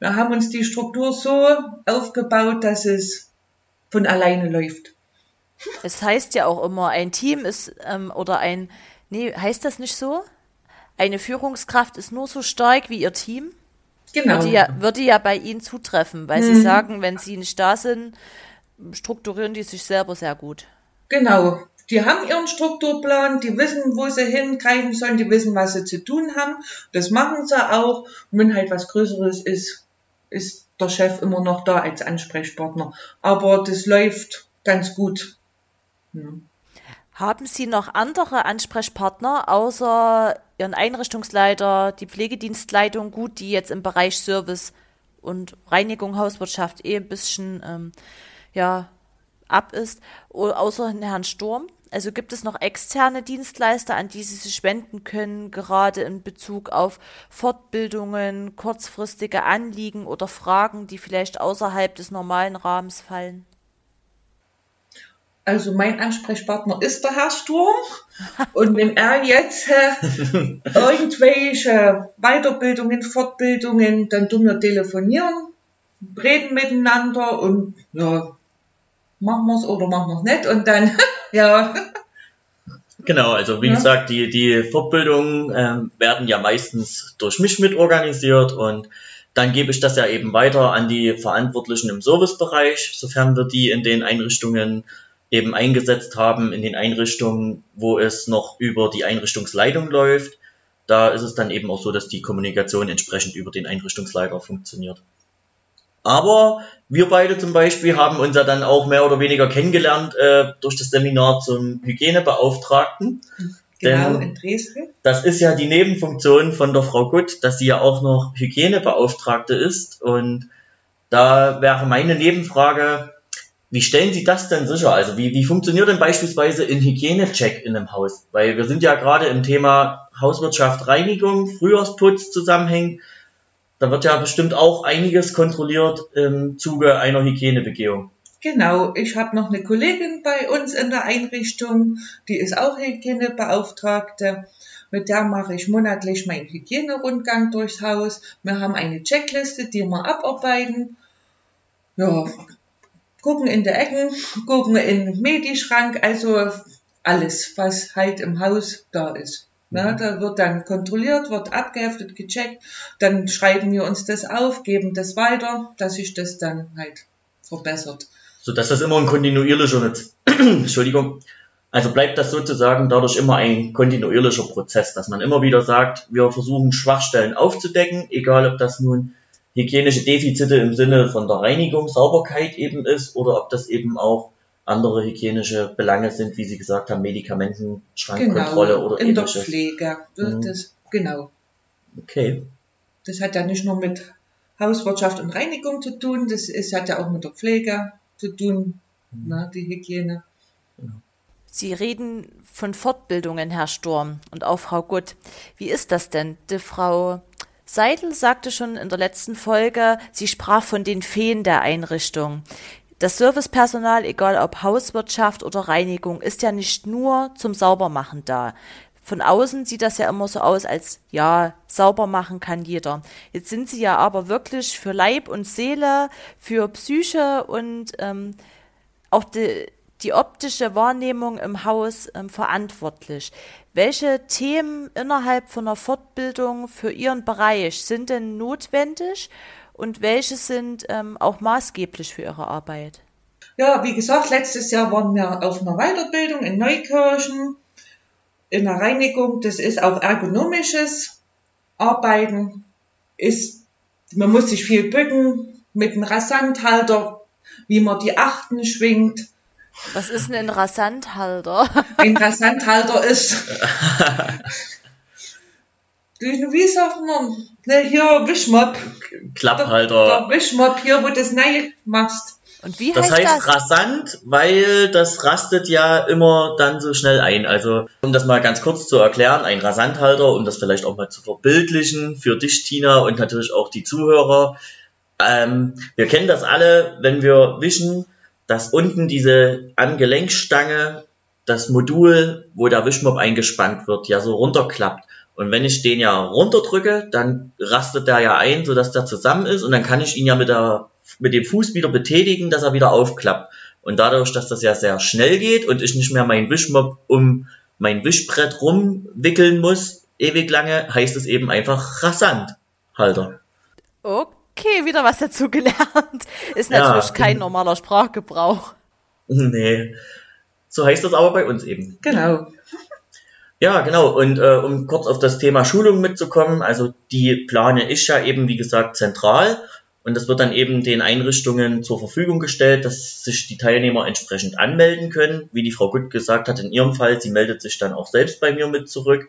S3: Wir haben uns die Struktur so aufgebaut, dass es von alleine läuft.
S2: Es heißt ja auch immer, ein Team ist, ähm, oder ein, nee, heißt das nicht so? Eine Führungskraft ist nur so stark wie ihr Team? Genau. Würde ja, würde ja bei Ihnen zutreffen, weil mhm. Sie sagen, wenn Sie nicht da sind, strukturieren die sich selber sehr gut.
S3: Genau. Die haben ihren Strukturplan, die wissen, wo sie hingreifen sollen, die wissen, was sie zu tun haben. Das machen sie auch. Und wenn halt was Größeres ist, ist der Chef immer noch da als Ansprechpartner. Aber das läuft ganz gut.
S2: Haben Sie noch andere Ansprechpartner außer Ihren Einrichtungsleiter, die Pflegedienstleitung, gut, die jetzt im Bereich Service und Reinigung, Hauswirtschaft eh ein bisschen ähm, ja, ab ist, außer Herrn Sturm? Also gibt es noch externe Dienstleister, an die Sie sich wenden können, gerade in Bezug auf Fortbildungen, kurzfristige Anliegen oder Fragen, die vielleicht außerhalb des normalen Rahmens fallen?
S3: Also mein Ansprechpartner ist der Herr Sturm. Und wenn er jetzt äh, <laughs> irgendwelche Weiterbildungen, Fortbildungen, dann tun wir telefonieren, reden miteinander und ja, machen wir es oder machen wir es nicht und dann, <laughs> ja.
S1: Genau, also wie ja. gesagt, die, die Fortbildungen äh, werden ja meistens durch mich mitorganisiert und dann gebe ich das ja eben weiter an die Verantwortlichen im Servicebereich, sofern wir die in den Einrichtungen eben eingesetzt haben in den Einrichtungen, wo es noch über die Einrichtungsleitung läuft. Da ist es dann eben auch so, dass die Kommunikation entsprechend über den Einrichtungsleiter funktioniert. Aber wir beide zum Beispiel haben uns ja dann auch mehr oder weniger kennengelernt äh, durch das Seminar zum Hygienebeauftragten. <laughs>
S3: Genau, Denn in Dresden.
S1: Das ist ja die Nebenfunktion von der Frau Gutt, dass sie ja auch noch Hygienebeauftragte ist. Und da wäre meine Nebenfrage, wie stellen Sie das denn sicher? Also wie, wie funktioniert denn beispielsweise ein Hygienecheck in einem Haus? Weil wir sind ja gerade im Thema Hauswirtschaft, Reinigung, Frühjahrsputz zusammenhängen. Da wird ja bestimmt auch einiges kontrolliert im Zuge einer Hygienebegehung.
S3: Genau, ich habe noch eine Kollegin bei uns in der Einrichtung, die ist auch Hygienebeauftragte. Mit der mache ich monatlich meinen Hygienerundgang durchs Haus. Wir haben eine Checkliste, die wir abarbeiten. Ja, gucken in der Ecken, gucken in den Medischrank, also alles, was halt im Haus da ist. Na, mhm. da wird dann kontrolliert, wird abgeheftet, gecheckt, dann schreiben wir uns das auf, geben das weiter, dass sich das dann halt verbessert.
S1: So dass das immer ein kontinuierlicher, <clears throat> Entschuldigung, also bleibt das sozusagen dadurch immer ein kontinuierlicher Prozess, dass man immer wieder sagt, wir versuchen Schwachstellen aufzudecken, egal ob das nun hygienische Defizite im Sinne von der Reinigung, Sauberkeit eben ist oder ob das eben auch andere hygienische Belange sind, wie Sie gesagt haben, Medikamentenschrankkontrolle
S3: genau,
S1: oder
S3: in der
S1: ähnliches.
S3: Pflege.
S1: Mhm.
S3: Das, genau.
S1: Okay.
S3: Das hat ja nicht nur mit Hauswirtschaft und Reinigung zu tun, das ist, hat ja auch mit der Pflege zu tun,
S1: Mhm.
S3: na, die Hygiene.
S2: Sie reden von Fortbildungen, Herr Sturm, und auch Frau Gutt. Wie ist das denn? Die Frau Seidel sagte schon in der letzten Folge, sie sprach von den Feen der Einrichtung. Das Servicepersonal, egal ob Hauswirtschaft oder Reinigung, ist ja nicht nur zum Saubermachen da. Von außen sieht das ja immer so aus, als ja, sauber machen kann jeder. Jetzt sind sie ja aber wirklich für Leib und Seele, für Psyche und ähm, auch die, die optische Wahrnehmung im Haus ähm, verantwortlich. Welche Themen innerhalb von einer Fortbildung für Ihren Bereich sind denn notwendig und welche sind ähm, auch maßgeblich für Ihre Arbeit?
S3: Ja, wie gesagt, letztes Jahr waren wir auf einer Weiterbildung in Neukirchen, in der Reinigung. Das ist auch ergonomisches Arbeiten. Ist, man muss sich viel bücken mit einem Rasanthalter, wie man die Achten schwingt.
S2: Was ist denn ein Rasanthalter? <laughs>
S3: Ein Rasanthalter ist, <laughs> wie sagt man, ne, hier Wischmopp,
S1: Klapphalter.
S3: der Wischmopp hier, wo du das neu machst.
S2: Und wie
S1: Das
S2: heißt
S1: heißt
S2: das?
S1: rasant, weil das rastet ja immer dann so schnell ein. Also, um das mal ganz kurz zu erklären, ein Rasanthalter, um das vielleicht auch mal zu verbildlichen für dich, Tina, und natürlich auch die Zuhörer. Ähm, wir kennen das alle, wenn wir wischen, dass unten diese Angelenkstange, das Modul, wo der Wischmopp eingespannt wird, ja so runterklappt. Und wenn ich den ja runterdrücke, dann rastet der ja ein, sodass der zusammen ist und dann kann ich ihn ja mit, der, mit dem Fuß wieder betätigen, dass er wieder aufklappt. Und dadurch, dass das ja sehr schnell geht und ich nicht mehr meinen Wischmopp um mein Wischbrett rumwickeln muss, ewig lange, heißt es eben einfach Rasanthalter.
S2: Okay, wieder was dazu gelernt. <laughs> Ist
S1: Ja.
S2: natürlich kein normaler Sprachgebrauch. <laughs>
S1: Nee. So heißt das aber bei uns eben.
S3: Genau.
S1: Ja, genau. Und äh, um kurz auf das Thema Schulung mitzukommen, also die plane ich ja eben, wie gesagt, zentral. Und das wird dann eben den Einrichtungen zur Verfügung gestellt, dass sich die Teilnehmer entsprechend anmelden können. Wie die Frau Gutt gesagt hat, in ihrem Fall, sie meldet sich dann auch selbst bei mir mit zurück.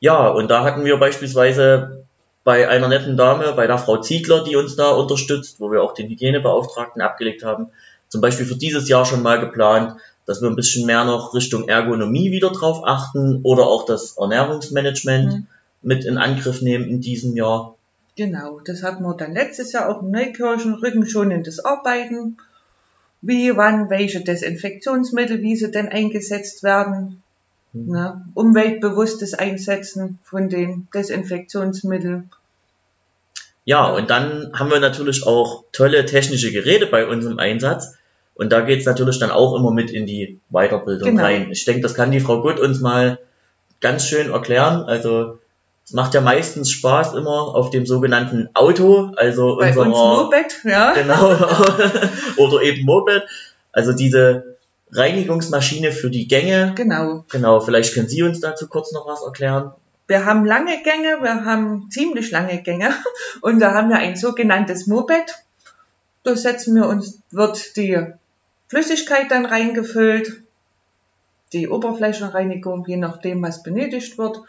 S1: Ja, und da hatten wir beispielsweise bei einer netten Dame, bei der Frau Ziegler, die uns da unterstützt, wo wir auch den Hygienebeauftragten abgelegt haben, zum Beispiel für dieses Jahr schon mal geplant, dass wir ein bisschen mehr noch Richtung Ergonomie wieder drauf achten oder auch das Ernährungsmanagement
S3: Mhm.
S1: mit in Angriff nehmen in diesem Jahr.
S3: Genau, das hatten wir dann letztes Jahr auch in Neukirchen, rückenschonendes Arbeiten. Wie, wann, welche Desinfektionsmittel, wie sie denn eingesetzt werden.
S1: Mhm.
S3: Ne? Umweltbewusstes Einsetzen von den Desinfektionsmitteln.
S1: Ja, und dann haben wir natürlich auch tolle technische Geräte bei uns im Einsatz. Und da geht's natürlich dann auch immer mit in die Weiterbildung
S3: Genau.
S1: rein. Ich denke, das kann die Frau Gutt uns mal ganz schön erklären. Also es macht ja meistens Spaß immer auf dem sogenannten Auto, also
S3: Bei uns
S1: unserer
S3: Moped, ja.
S1: genau <laughs> oder eben Moped. Also diese Reinigungsmaschine für die Gänge.
S3: Genau.
S1: Genau, vielleicht können Sie uns dazu kurz noch was erklären.
S3: Wir haben lange Gänge, wir haben ziemlich lange Gänge und da haben wir ein sogenanntes Moped. Da setzen wir uns, wird die Flüssigkeit dann reingefüllt, die Oberflächenreinigung, je nachdem, was benötigt wird.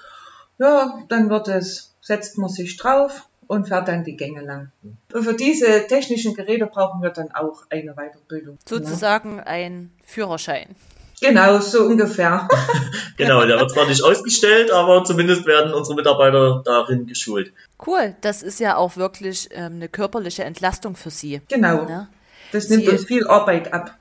S3: Ja, dann wird es, setzt man sich drauf und fährt dann die Gänge lang. Und für diese technischen Geräte brauchen wir dann auch eine Weiterbildung.
S2: Sozusagen ein Führerschein.
S3: Genau, so ungefähr. <laughs>
S1: Genau, der wird zwar nicht ausgestellt, aber zumindest werden unsere Mitarbeiter darin geschult.
S2: Cool, das ist ja auch wirklich ähm, eine körperliche Entlastung für Sie.
S3: Genau.
S2: Ne?
S3: Das nimmt
S2: Sie-
S3: uns viel Arbeit ab.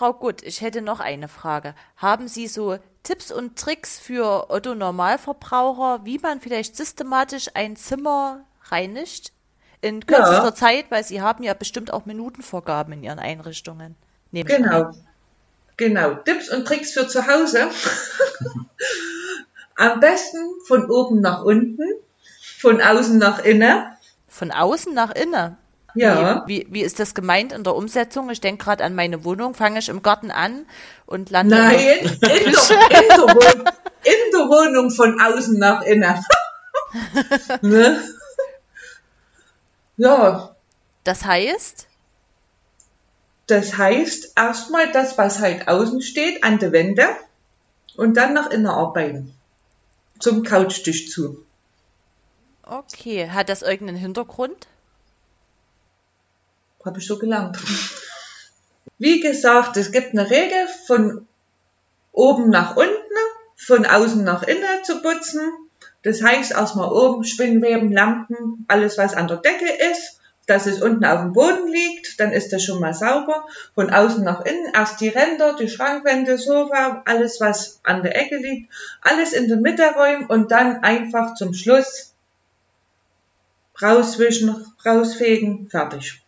S2: Frau Gutt, ich hätte noch eine Frage. Haben Sie so Tipps und Tricks für Otto Normalverbraucher, wie man vielleicht systematisch ein Zimmer reinigt? In kürzester
S3: Ja.
S2: Zeit, weil Sie haben ja bestimmt auch Minutenvorgaben in Ihren Einrichtungen. An.
S3: Genau. Genau. Tipps und Tricks für zu Hause. <laughs> Am besten von oben nach unten, von außen nach innen.
S2: Von außen nach innen.
S3: Ja.
S2: Wie, wie, wie ist das gemeint in der Umsetzung? Ich denke gerade an meine Wohnung, fange ich im Garten an und lande.
S3: Nein, in der, in, der Wohnung, in der Wohnung von außen nach innen. <laughs> ne? Ja,
S2: Das heißt,
S3: Das heißt, erstmal das, was halt außen steht, an der Wände und dann nach innen arbeiten. Zum Couchtisch zu.
S2: Okay, hat das irgendeinen Hintergrund?
S3: Habe ich so gelernt. Wie gesagt, es gibt eine Regel von oben nach unten, von außen nach innen zu putzen. Das heißt, erstmal oben Spinnweben, Lampen, alles was an der Decke ist, dass es unten auf dem Boden liegt, dann ist das schon mal sauber. Von außen nach innen, erst die Ränder, die Schrankwände, Sofa, alles was an der Ecke liegt, alles in der Mitte räumen und dann einfach zum Schluss rauswischen, rausfegen, fertig.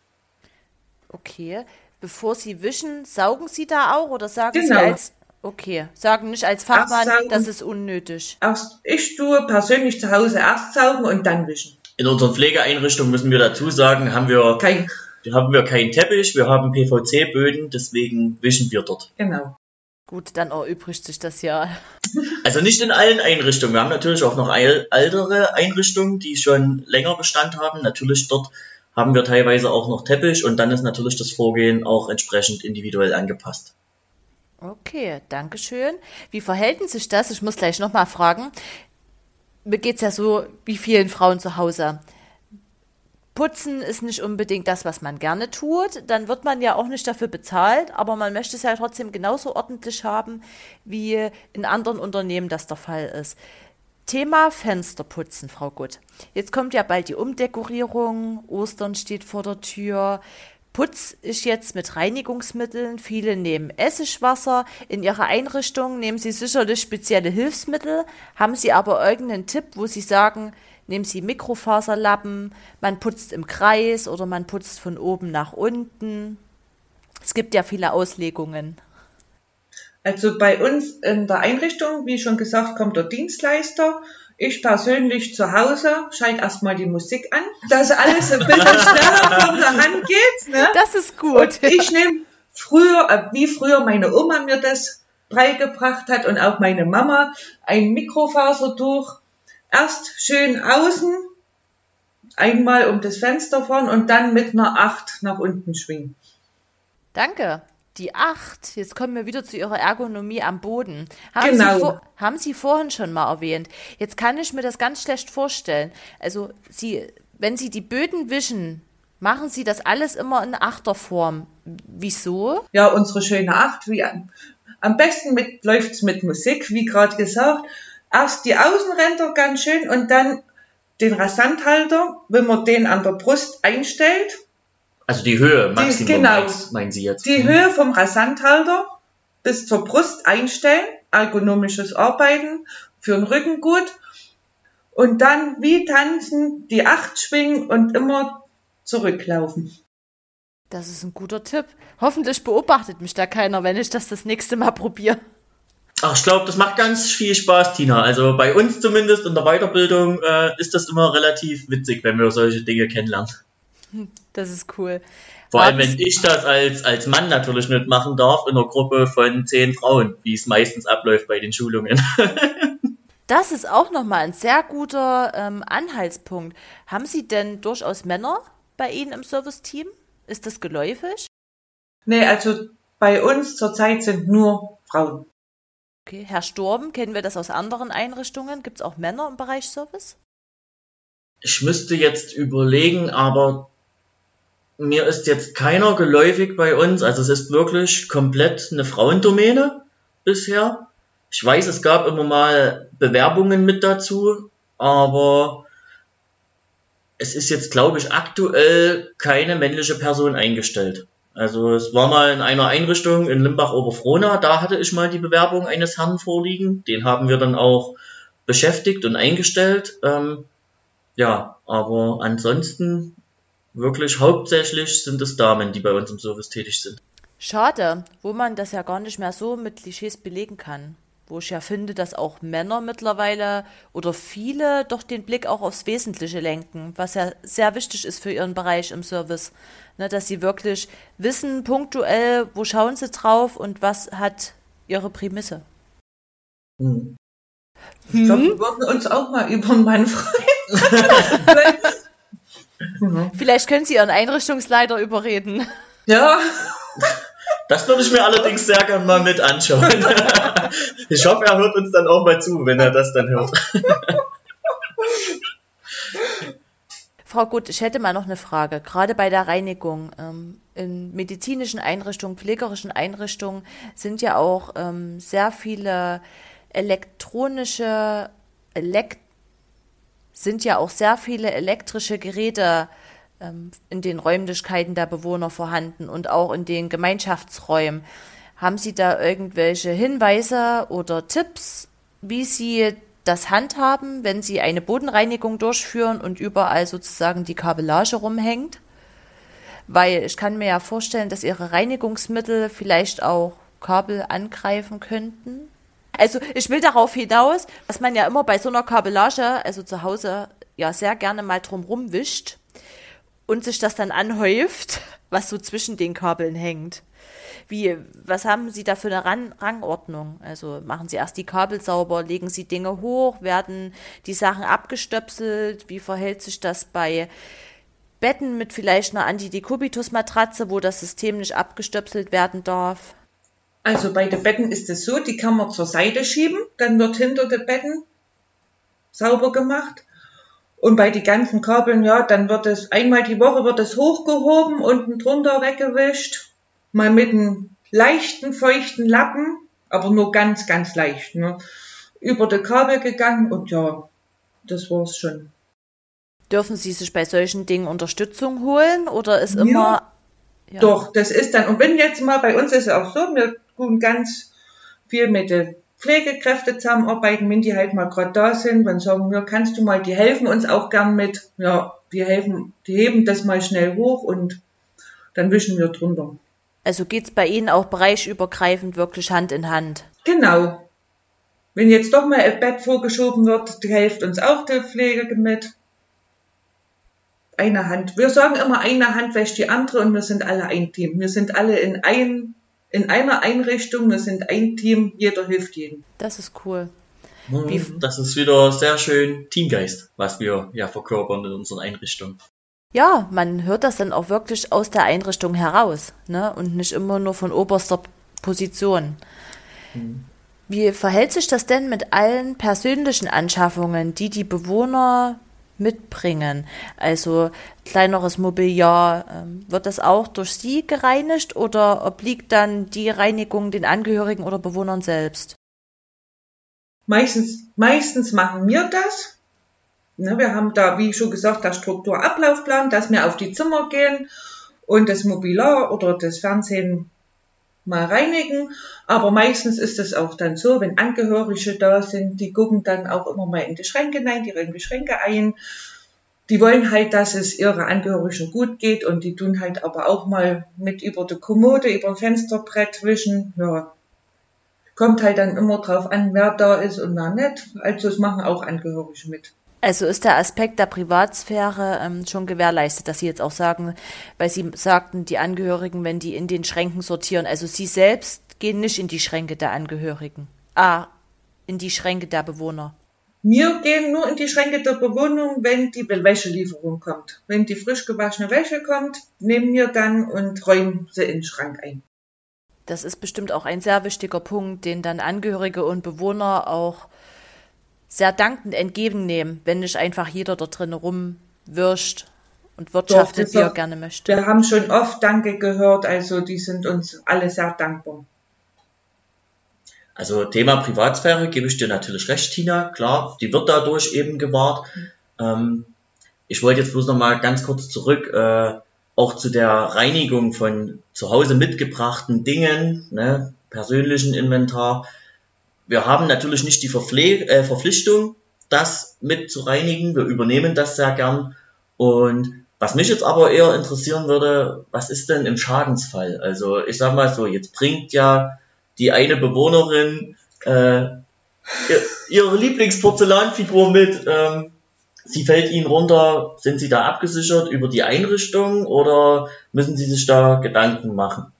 S2: Okay. Bevor Sie wischen, saugen Sie da auch oder sagen
S3: Genau.
S2: Sie als Okay, sagen nicht als Fachmann, das ist unnötig.
S3: Erst, ich tue persönlich zu Hause erst saugen und dann wischen.
S1: In unseren Pflegeeinrichtungen müssen wir dazu sagen, haben wir,
S3: Kein,
S1: haben wir keinen Teppich, wir haben PVC-Böden, deswegen wischen wir dort.
S3: genau.
S2: Gut, dann erübrigt sich das ja. <laughs>
S1: Also nicht in allen Einrichtungen. Wir haben natürlich auch noch ältere Einrichtungen, die schon länger Bestand haben. Natürlich dort haben wir teilweise auch noch Teppich und dann ist natürlich das Vorgehen auch entsprechend individuell angepasst.
S2: Okay, danke schön. Wie verhält sich das? Ich muss gleich nochmal fragen. Mir geht's ja so wie vielen Frauen zu Hause. Putzen ist nicht unbedingt das, was man gerne tut. Dann wird man ja auch nicht dafür bezahlt, aber man möchte es ja trotzdem genauso ordentlich haben, wie in anderen Unternehmen das der Fall ist. Thema Fensterputzen, Frau Gutt. Jetzt kommt ja bald die Umdekorierung, Ostern steht vor der Tür. Putz ist jetzt mit Reinigungsmitteln. Viele nehmen Essigwasser. In ihrer Einrichtung nehmen sie sicherlich spezielle Hilfsmittel. Haben sie aber irgendeinen Tipp, wo sie sagen, nehmen sie Mikrofaserlappen, man putzt im Kreis oder man putzt von oben nach unten. Es gibt ja viele Auslegungen.
S3: Also bei uns in der Einrichtung, wie schon gesagt, kommt der Dienstleister. Ich persönlich zu Hause schalte erstmal die Musik an, dass alles ein bisschen <laughs> schneller von der Hand geht. Ne?
S2: Das ist gut.
S3: Und ich nehme früher, äh, wie früher meine Oma mir das beigebracht hat und auch meine Mama, ein Mikrofasertuch. Erst schön außen, einmal um das Fenster vorn und dann mit einer Acht nach unten schwingen.
S2: Danke. Die acht, jetzt kommen wir wieder zu Ihrer Ergonomie am Boden. Haben,
S3: Genau.
S2: Sie haben Sie vorhin schon mal erwähnt. Jetzt kann ich mir das ganz schlecht vorstellen. Also, Sie, wenn Sie die Böden wischen, machen Sie das alles immer in Achterform. Wieso?
S3: ja, unsere schöne Acht. Wie, am besten mit, läuft's mit Musik, wie gerade gesagt. Erst die Außenränder ganz schön und dann den Rasanthalter, wenn man den an der Brust einstellt,
S1: Also die Höhe, Maximum,
S3: genau.
S1: meinst- meinen Sie jetzt?
S3: die
S1: Mhm.
S3: Höhe vom Rasanthalter bis zur Brust einstellen, ergonomisches Arbeiten, für den Rücken gut. Und dann wie tanzen, die Acht schwingen und immer zurücklaufen.
S2: Das ist ein guter Tipp. Hoffentlich beobachtet mich da keiner, wenn ich das das nächste Mal probiere.
S1: Ach, ich glaube, das macht ganz viel Spaß, Tina. Also bei uns zumindest in der Weiterbildung äh, ist das immer relativ witzig, wenn wir solche Dinge kennenlernen. <laughs>
S2: Das ist cool.
S1: Vor allem, wenn ich das als, als Mann natürlich nicht machen darf, in einer Gruppe von zehn Frauen, wie es meistens abläuft bei den Schulungen. <laughs>
S2: Das ist auch nochmal ein sehr guter ähm, Anhaltspunkt. Haben Sie denn durchaus Männer bei Ihnen im Serviceteam? Ist das geläufig?
S3: Nee, also bei uns zurzeit sind nur Frauen.
S2: Okay, Herr Storben, kennen wir das aus anderen Einrichtungen? Gibt es auch Männer im Bereich Service?
S1: Ich müsste jetzt überlegen, aber mir ist jetzt keiner geläufig bei uns. Also es ist wirklich komplett eine Frauendomäne bisher. Ich weiß, es gab immer mal Bewerbungen mit dazu, aber es ist jetzt, glaube ich, aktuell keine männliche Person eingestellt. Also es war mal in einer Einrichtung in Limbach-Oberfrohna, da hatte ich mal die Bewerbung eines Herrn vorliegen. Den haben wir dann auch beschäftigt und eingestellt. Ähm, ja, aber ansonsten wirklich hauptsächlich sind es Damen, die bei uns im Service tätig sind.
S2: Schade, wo man das ja gar nicht mehr so mit Klischees belegen kann. Wo ich ja finde, dass auch Männer mittlerweile oder viele doch den Blick auch aufs Wesentliche lenken, was ja sehr wichtig ist für ihren Bereich im Service. Ne, dass sie wirklich wissen, punktuell, wo schauen sie drauf und was hat ihre Prämisse.
S1: Hm.
S3: Ich glaube, wir würden uns auch mal <laughs> über einen Mann <laughs> freuen.
S2: Vielleicht können sie ihren Einrichtungsleiter überreden.
S3: ja, <laughs>
S1: Das würde ich mir allerdings sehr gerne mal mit anschauen. <laughs> ich hoffe, er hört uns dann auch mal zu, wenn er das dann hört. <laughs>
S2: Frau Gut, ich hätte mal noch eine Frage. Gerade bei der Reinigung. Ähm, in medizinischen Einrichtungen, pflegerischen Einrichtungen sind ja auch ähm, sehr viele elektronische, elekt sind ja auch sehr viele elektrische Geräte ähm, in den Räumlichkeiten der Bewohner vorhanden und auch in den Gemeinschaftsräumen. Haben Sie da irgendwelche Hinweise oder Tipps, wie Sie das handhaben, wenn Sie eine Bodenreinigung durchführen und überall sozusagen die Kabellage rumhängt? Weil ich kann mir ja vorstellen, dass Ihre Reinigungsmittel vielleicht auch Kabel angreifen könnten. Also ich will darauf hinaus, dass man ja immer bei so einer Kabellage, also zu Hause, ja sehr gerne mal drumrum wischt und sich das dann anhäuft, was so zwischen den Kabeln hängt. Wie, was haben Sie da für eine Ran Rangordnung? Also machen Sie erst die Kabel sauber, legen Sie Dinge hoch, werden die Sachen abgestöpselt? Wie verhält sich das bei Betten mit vielleicht einer Antidekubitus-Matratze, wo das System nicht abgestöpselt werden darf?
S3: Also bei den Betten ist es so, die kann man zur Seite schieben, dann wird hinter den Betten sauber gemacht. Und bei den ganzen Kabeln, ja, dann wird es einmal die Woche wird es hochgehoben, unten drunter weggewischt, mal mit einem leichten, feuchten Lappen, aber nur ganz, ganz leicht, ne, über die Kabel gegangen und ja, das war's schon.
S2: Dürfen Sie sich bei solchen Dingen Unterstützung holen oder ist immer. Ja,
S3: ja. Doch, das ist dann, und wenn jetzt mal bei uns ist es auch so, wir tun ganz viel mit den Pflegekräften zusammenarbeiten, wenn die halt mal gerade da sind, dann sagen wir, kannst du mal, die helfen uns auch gern mit, ja, die helfen, die heben das mal schnell hoch und dann wischen wir drunter.
S2: Also geht's bei Ihnen auch bereichübergreifend wirklich Hand in Hand?
S3: Genau. Wenn jetzt doch mal ein Bett vorgeschoben wird, die hilft uns auch die Pflege mit. Eine Hand. Wir sagen immer, eine Hand wäscht die andere und wir sind alle ein Team. Wir sind alle in ein in einer Einrichtung, wir sind ein Team, jeder hilft jedem.
S2: Das ist cool.
S1: Wie das ist wieder sehr schön Teamgeist, was wir ja verkörpern in unseren Einrichtungen.
S2: Ja, man hört das dann auch wirklich aus der Einrichtung heraus, ne? Und nicht immer nur von oberster Position. Mhm. Wie verhält sich das denn mit allen persönlichen Anschaffungen, die die Bewohner mitbringen. Also kleineres Mobiliar, ähm, wird das auch durch Sie gereinigt oder obliegt dann die Reinigung den Angehörigen oder Bewohnern selbst?
S3: Meistens, meistens machen wir das. Ne, wir haben da, wie schon gesagt, der Strukturablaufplan, dass wir auf die Zimmer gehen und das Mobiliar oder das Fernsehen mal reinigen. Aber meistens ist es auch dann so, wenn Angehörige da sind, die gucken dann auch immer mal in die Schränke hinein, die räumen die Schränke ein. Die wollen halt, dass es ihre Angehörigen gut geht und die tun halt aber auch mal mit über die Kommode, über ein Fensterbrett wischen. Ja, kommt halt dann immer drauf an, wer da ist und wer nicht. Also es machen auch Angehörige mit.
S2: Also ist der Aspekt der Privatsphäre ähm, schon gewährleistet, dass Sie jetzt auch sagen, weil Sie sagten, die Angehörigen, wenn die in den Schränken sortieren, also Sie selbst gehen nicht in die Schränke der Angehörigen. Ah, in die Schränke der Bewohner.
S3: Wir gehen nur in die Schränke der Bewohnung, wenn die Wäschelieferung kommt. Wenn die frisch gewaschene Wäsche kommt, nehmen wir dann und räumen sie in den Schrank ein.
S2: Das ist bestimmt auch ein sehr wichtiger Punkt, den dann Angehörige und Bewohner auch sehr dankend entgegennehmen, wenn nicht einfach jeder da drin rumwirscht und wirtschaftet, Doch, wie er gerne möchte.
S3: Wir haben schon oft Danke gehört, also die sind uns alle sehr dankbar.
S1: Also Thema Privatsphäre gebe ich dir natürlich recht, Tina. Klar, die wird dadurch eben gewahrt. Ähm, ich wollte jetzt bloß noch mal ganz kurz zurück, äh, auch zu der Reinigung von zu Hause mitgebrachten Dingen, ne, persönlichen Inventar wir haben natürlich nicht die Verpfle äh, Verpflichtung, das mit zu reinigen. Wir übernehmen das sehr gern. Und was mich jetzt aber eher interessieren würde, was ist denn im Schadensfall? Also ich sag mal so, jetzt bringt ja die eine Bewohnerin äh, ihre Lieblingsporzellanfigur mit. Ähm, sie fällt ihnen runter. Sind sie da abgesichert über die Einrichtung oder müssen sie sich da Gedanken machen?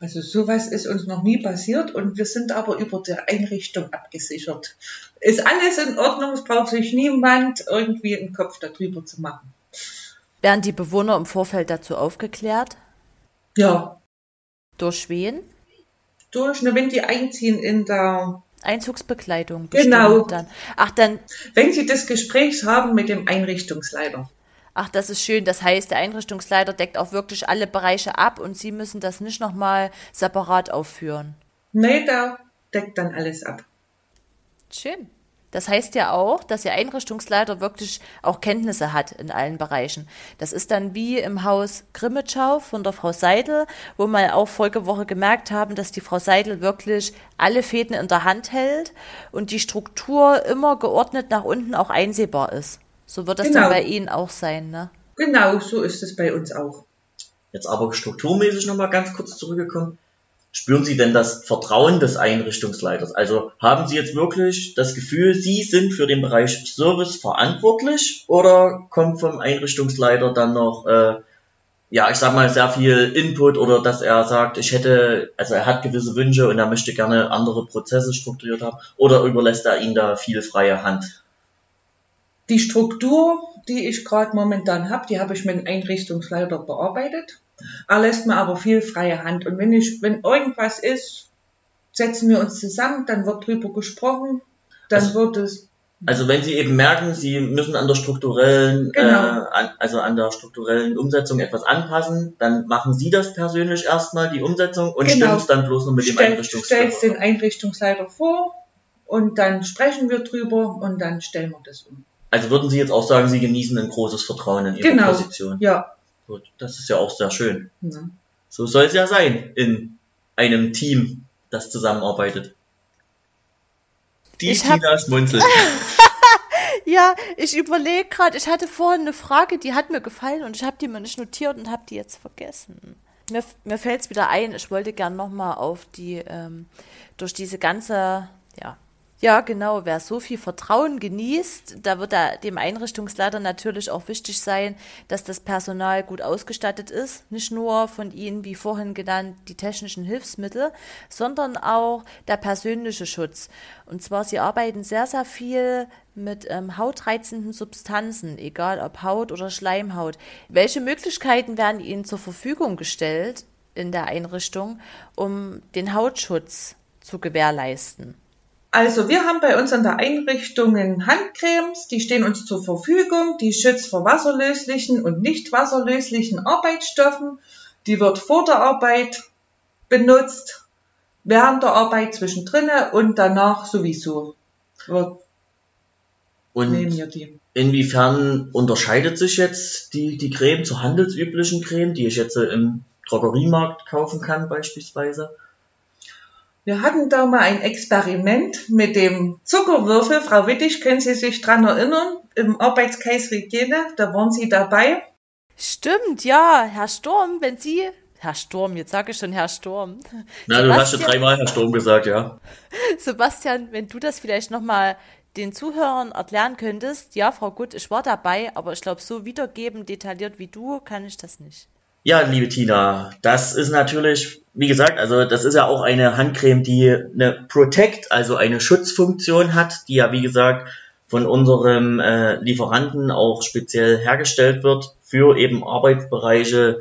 S3: Also sowas ist uns noch nie passiert und wir sind aber über die Einrichtung abgesichert. Ist alles in Ordnung, es braucht sich niemand irgendwie einen Kopf darüber zu machen.
S2: Werden die Bewohner im Vorfeld dazu aufgeklärt?
S3: Ja.
S2: Durch wen?
S3: Durch, ne, wenn die einziehen in der
S2: Einzugsbekleidung.
S3: Genau.
S2: Dann. Ach, dann.
S3: Wenn Sie das Gespräch haben mit dem Einrichtungsleiter.
S2: Ach, das ist schön. Das heißt, der Einrichtungsleiter deckt auch wirklich alle Bereiche ab und Sie müssen das nicht nochmal separat aufführen.
S3: Nee, der deckt dann alles ab.
S2: Schön. Das heißt ja auch, dass Ihr Einrichtungsleiter wirklich auch Kenntnisse hat in allen Bereichen. Das ist dann wie im Haus Grimmitschau von der Frau Seidel, wo wir auch Folgewoche gemerkt haben, dass die Frau Seidel wirklich alle Fäden in der Hand hält und die Struktur immer geordnet nach unten auch einsehbar ist. So wird das
S3: Genau.
S2: dann bei Ihnen auch sein, ne?
S3: Genau, so ist es bei uns auch.
S1: Jetzt aber strukturmäßig nochmal ganz kurz zurückgekommen. Spüren Sie denn das Vertrauen des Einrichtungsleiters? Also haben Sie jetzt wirklich das Gefühl, Sie sind für den Bereich Service verantwortlich oder kommt vom Einrichtungsleiter dann noch, äh, ja, ich sag mal, sehr viel Input oder dass er sagt, ich hätte, also er hat gewisse Wünsche und er möchte gerne andere Prozesse strukturiert haben oder überlässt er Ihnen da viel freie Hand?
S3: Die Struktur, die ich gerade momentan habe, die habe ich mit dem Einrichtungsleiter bearbeitet. Er lässt mir aber viel freie Hand. Und wenn ich, wenn irgendwas ist, setzen wir uns zusammen, dann wird drüber gesprochen, dann
S1: Also-
S3: wird es,
S1: Also wenn Sie eben merken, Sie müssen an der strukturellen,
S3: Genau.
S1: äh, an, also an der strukturellen Umsetzung etwas anpassen, dann machen Sie das persönlich erstmal die Umsetzung und
S3: Genau.
S1: stimmen es dann bloß noch mit dem
S3: stell,
S1: Einrichtungsleiter.
S3: stellst den Einrichtungsleiter vor und dann sprechen wir drüber und dann stellen wir das um.
S1: Also würden Sie jetzt auch sagen, Sie genießen ein großes Vertrauen in Ihre
S3: Genau.
S1: Position.
S3: Ja.
S1: Gut, das ist ja auch sehr schön.
S3: ja.
S1: So soll es ja sein in einem Team, das zusammenarbeitet. Die
S2: Ich hab-
S1: Tina schmunzelt. <laughs>
S2: Ja, ich überlege gerade, ich hatte vorhin eine Frage, die hat mir gefallen und ich habe die mir nicht notiert und habe die jetzt vergessen. Mir, mir fällt es wieder ein, ich wollte gern nochmal auf die, ähm, durch diese ganze, ja, ja genau, wer so viel Vertrauen genießt, da wird da dem Einrichtungsleiter natürlich auch wichtig sein, dass das Personal gut ausgestattet ist. Nicht nur von Ihnen, wie vorhin genannt, die technischen Hilfsmittel, sondern auch der persönliche Schutz. Und zwar, Sie arbeiten sehr, sehr viel mit ähm, hautreizenden Substanzen, egal ob Haut oder Schleimhaut. Welche Möglichkeiten werden Ihnen zur Verfügung gestellt in der Einrichtung, um den Hautschutz zu gewährleisten?
S3: Also wir haben bei uns an der Einrichtung Handcremes, die stehen uns zur Verfügung, die schützt vor wasserlöslichen und nicht wasserlöslichen Arbeitsstoffen. Die wird vor der Arbeit benutzt, während der Arbeit zwischendrin und danach sowieso. Nehmen
S1: Und
S3: wir die.
S1: inwiefern unterscheidet sich jetzt die, die Creme zur handelsüblichen Creme, die ich jetzt im Drogeriemarkt kaufen kann beispielsweise?
S3: Wir hatten da mal ein Experiment mit dem Zuckerwürfel. Frau Wittig, können Sie sich dran erinnern? Im Arbeitskreis Hygiene, da waren Sie dabei.
S2: Stimmt, ja, Herr Sturm, wenn Sie. Herr Sturm, jetzt sage ich schon Herr Sturm.
S1: Na, du hast schon
S2: Sebastian-
S1: dreimal Herr Sturm gesagt, ja. <laughs>
S2: Sebastian, wenn du das vielleicht nochmal den Zuhörern erklären könntest. Ja, Frau Gutt, ich war dabei, aber ich glaube, so wiedergeben, detailliert wie du, kann ich das nicht.
S1: Ja, liebe Tina, das ist natürlich, wie gesagt, also das ist ja auch eine Handcreme, die eine Protect, also eine Schutzfunktion hat, die ja, wie gesagt, von unserem äh, Lieferanten auch speziell hergestellt wird für eben Arbeitsbereiche,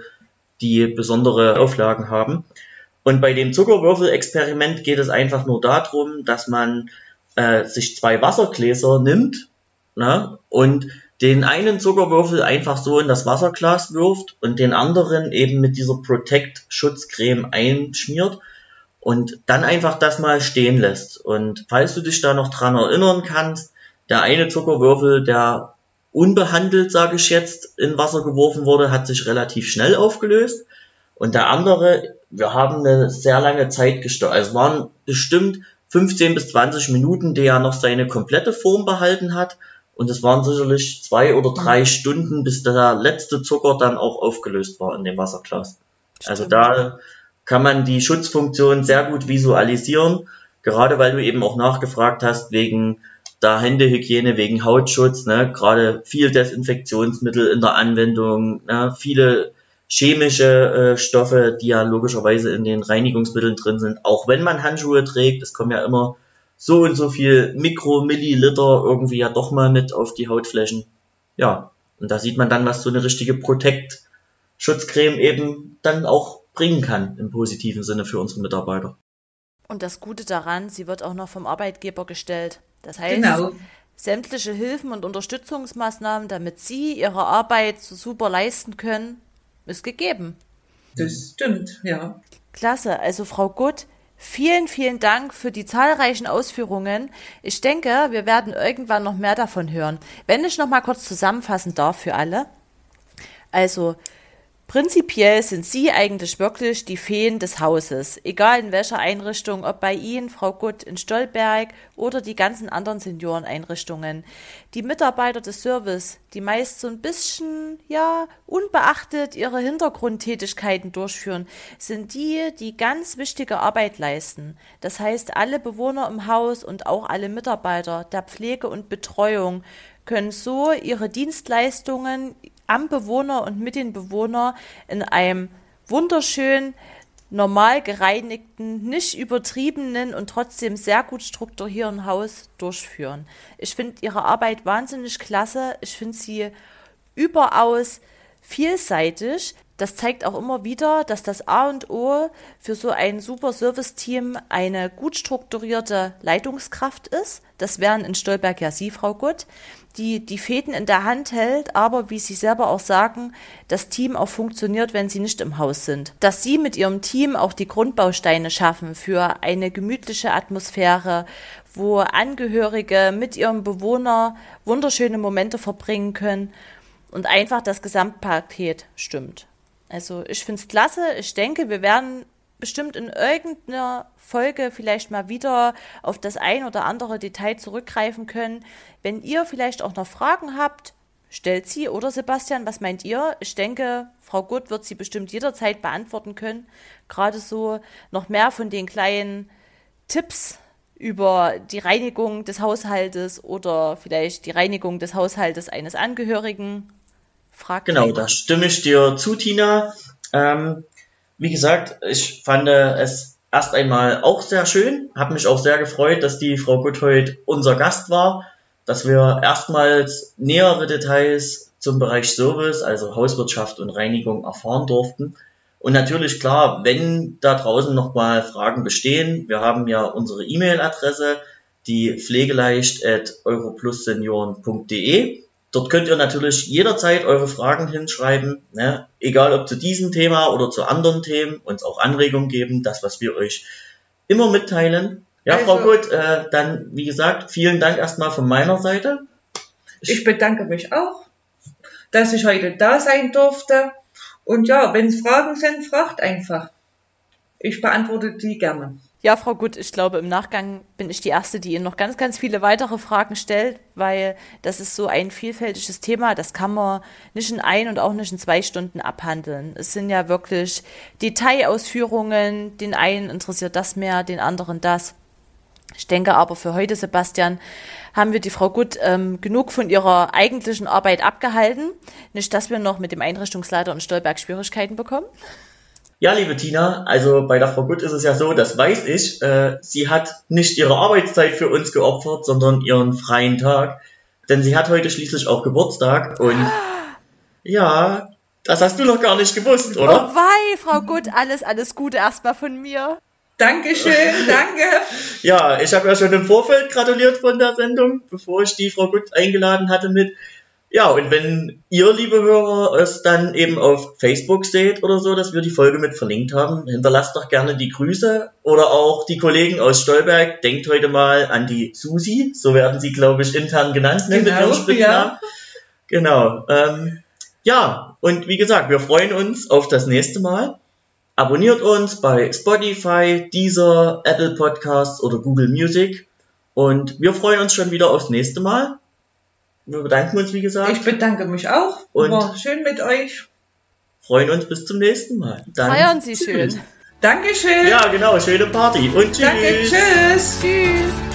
S1: die besondere Auflagen haben. Und bei dem Zuckerwürfel-Experiment geht es einfach nur darum, dass man äh, sich zwei Wassergläser nimmt ne, und den einen Zuckerwürfel einfach so in das Wasserglas wirft und den anderen eben mit dieser Protect Schutzcreme einschmiert und dann einfach das mal stehen lässt. Und falls du dich da noch dran erinnern kannst, der eine Zuckerwürfel, der unbehandelt, sage ich jetzt, in Wasser geworfen wurde, hat sich relativ schnell aufgelöst. Und der andere, wir haben eine sehr lange Zeit gesteuert. Also es waren bestimmt 15 bis 20 Minuten, die er noch seine komplette Form behalten hat. Und es waren sicherlich zwei oder drei Stunden, bis der letzte Zucker dann auch aufgelöst war in dem Wasserglas. Also
S2: Stimmt.
S1: da kann man die Schutzfunktion sehr gut visualisieren, gerade weil du eben auch nachgefragt hast wegen der Händehygiene, wegen Hautschutz, ne, gerade viel Desinfektionsmittel in der Anwendung, ne, viele chemische äh, Stoffe, die ja logischerweise in den Reinigungsmitteln drin sind, auch wenn man Handschuhe trägt, es kommen ja immer so und so viel Mikromilliliter irgendwie ja doch mal mit auf die Hautflächen. Ja, und da sieht man dann, was so eine richtige Protect Schutzcreme eben dann auch bringen kann im positiven Sinne für unsere Mitarbeiter.
S2: Und das Gute daran, sie wird auch noch vom Arbeitgeber gestellt. Das heißt, genau. sämtliche Hilfen und Unterstützungsmaßnahmen, damit Sie Ihre Arbeit so super leisten können, ist gegeben.
S3: Das stimmt, ja.
S2: Klasse. Also Frau Gutt, vielen, vielen Dank für die zahlreichen Ausführungen. Ich denke, wir werden irgendwann noch mehr davon hören. Wenn ich noch mal kurz zusammenfassen darf für alle. Also, Prinzipiell sind Sie eigentlich wirklich die Feen des Hauses, egal in welcher Einrichtung, ob bei Ihnen, Frau Gutt in Stolberg oder die ganzen anderen Senioreneinrichtungen. Die Mitarbeiter des Service, die meist so ein bisschen, ja, unbeachtet ihre Hintergrundtätigkeiten durchführen, sind die, die ganz wichtige Arbeit leisten. Das heißt, alle Bewohner im Haus und auch alle Mitarbeiter der Pflege und Betreuung können so ihre Dienstleistungen, am Bewohner und mit den Bewohnern in einem wunderschön normal gereinigten, nicht übertriebenen und trotzdem sehr gut strukturierten Haus durchführen. Ich finde ihre Arbeit wahnsinnig klasse. Ich finde sie überaus vielseitig. Das zeigt auch immer wieder, dass das A und O für so ein super Service-Team eine gut strukturierte Leitungskraft ist. Das wären in Stolberg ja Sie, Frau Gutt die die Fäden in der Hand hält, aber wie Sie selber auch sagen, das Team auch funktioniert, wenn Sie nicht im Haus sind. Dass Sie mit Ihrem Team auch die Grundbausteine schaffen für eine gemütliche Atmosphäre, wo Angehörige mit ihrem Bewohner wunderschöne Momente verbringen können und einfach das Gesamtpaket stimmt. Also ich finde es klasse. Ich denke, wir werden bestimmt in irgendeiner Folge vielleicht mal wieder auf das ein oder andere Detail zurückgreifen können. Wenn ihr vielleicht auch noch Fragen habt, stellt sie oder Sebastian, was meint ihr? Ich denke, Frau Gutt wird sie bestimmt jederzeit beantworten können. Gerade so noch mehr von den kleinen Tipps über die Reinigung des Haushaltes oder vielleicht die Reinigung des Haushaltes eines Angehörigen.
S1: Fragt genau, da stimme ich dir zu, Tina. Ähm, wie gesagt, ich fand es erst einmal auch sehr schön, habe mich auch sehr gefreut, dass die Frau Guthold unser Gast war, dass wir erstmals nähere Details zum Bereich Service, also Hauswirtschaft und Reinigung erfahren durften. Und natürlich klar, wenn da draußen nochmal Fragen bestehen, wir haben ja unsere E-Mail-Adresse, die pflegeleicht.europlussenioren.de Dort könnt ihr natürlich jederzeit eure Fragen hinschreiben, ne? egal ob zu diesem Thema oder zu anderen Themen, uns auch Anregungen geben, das, was wir euch immer mitteilen. Ja, also, Frau Gut, äh, dann, wie gesagt, vielen Dank erstmal von meiner Seite.
S3: Ich, ich bedanke mich auch, dass ich heute da sein durfte. Und ja, wenn es Fragen sind, fragt einfach. Ich beantworte die gerne.
S2: Ja, Frau Gut, ich glaube, im Nachgang bin ich die Erste, die Ihnen noch ganz, ganz viele weitere Fragen stellt, weil das ist so ein vielfältiges Thema, das kann man nicht in ein und auch nicht in zwei Stunden abhandeln. Es sind ja wirklich Detailausführungen, den einen interessiert das mehr, den anderen das. Ich denke aber für heute, Sebastian, haben wir die Frau Gut ähm, genug von ihrer eigentlichen Arbeit abgehalten. Nicht, dass wir noch mit dem Einrichtungsleiter und Stolberg Schwierigkeiten bekommen.
S1: Ja, liebe Tina, also bei der Frau Gut ist es ja so, das weiß ich, äh, sie hat nicht ihre Arbeitszeit für uns geopfert, sondern ihren freien Tag. Denn sie hat heute schließlich auch Geburtstag und <gasps> ja, das hast du noch gar nicht gewusst, oder?
S2: Oh wei, Frau Gut, alles, alles Gute erstmal von mir.
S3: Dankeschön, <laughs> danke.
S1: ja, ich habe ja schon im Vorfeld gratuliert von der Sendung, bevor ich die Frau Gut eingeladen hatte mit. Ja, und wenn ihr, liebe Hörer, es dann eben auf Facebook seht oder so, dass wir die Folge mit verlinkt haben, hinterlasst doch gerne die Grüße oder auch die Kollegen aus Stolberg. Denkt heute mal an die Susi, so werden sie, glaube ich, intern genannt ne, genau, mit ihrem Ja. Genau. Ähm, ja, und wie gesagt, wir freuen uns auf das nächste Mal. Abonniert uns bei Spotify, Deezer, Apple Podcasts oder Google Music. Und wir freuen uns schon wieder aufs nächste Mal. Wir bedanken uns, wie gesagt.
S3: Ich bedanke mich auch. Und War schön mit euch.
S1: Freuen uns bis zum nächsten Mal.
S2: Dann Feiern Sie schön.
S3: Dankeschön.
S1: Ja, genau. Schöne Party. Und tschüss.
S3: Danke, tschüss. Tschüss.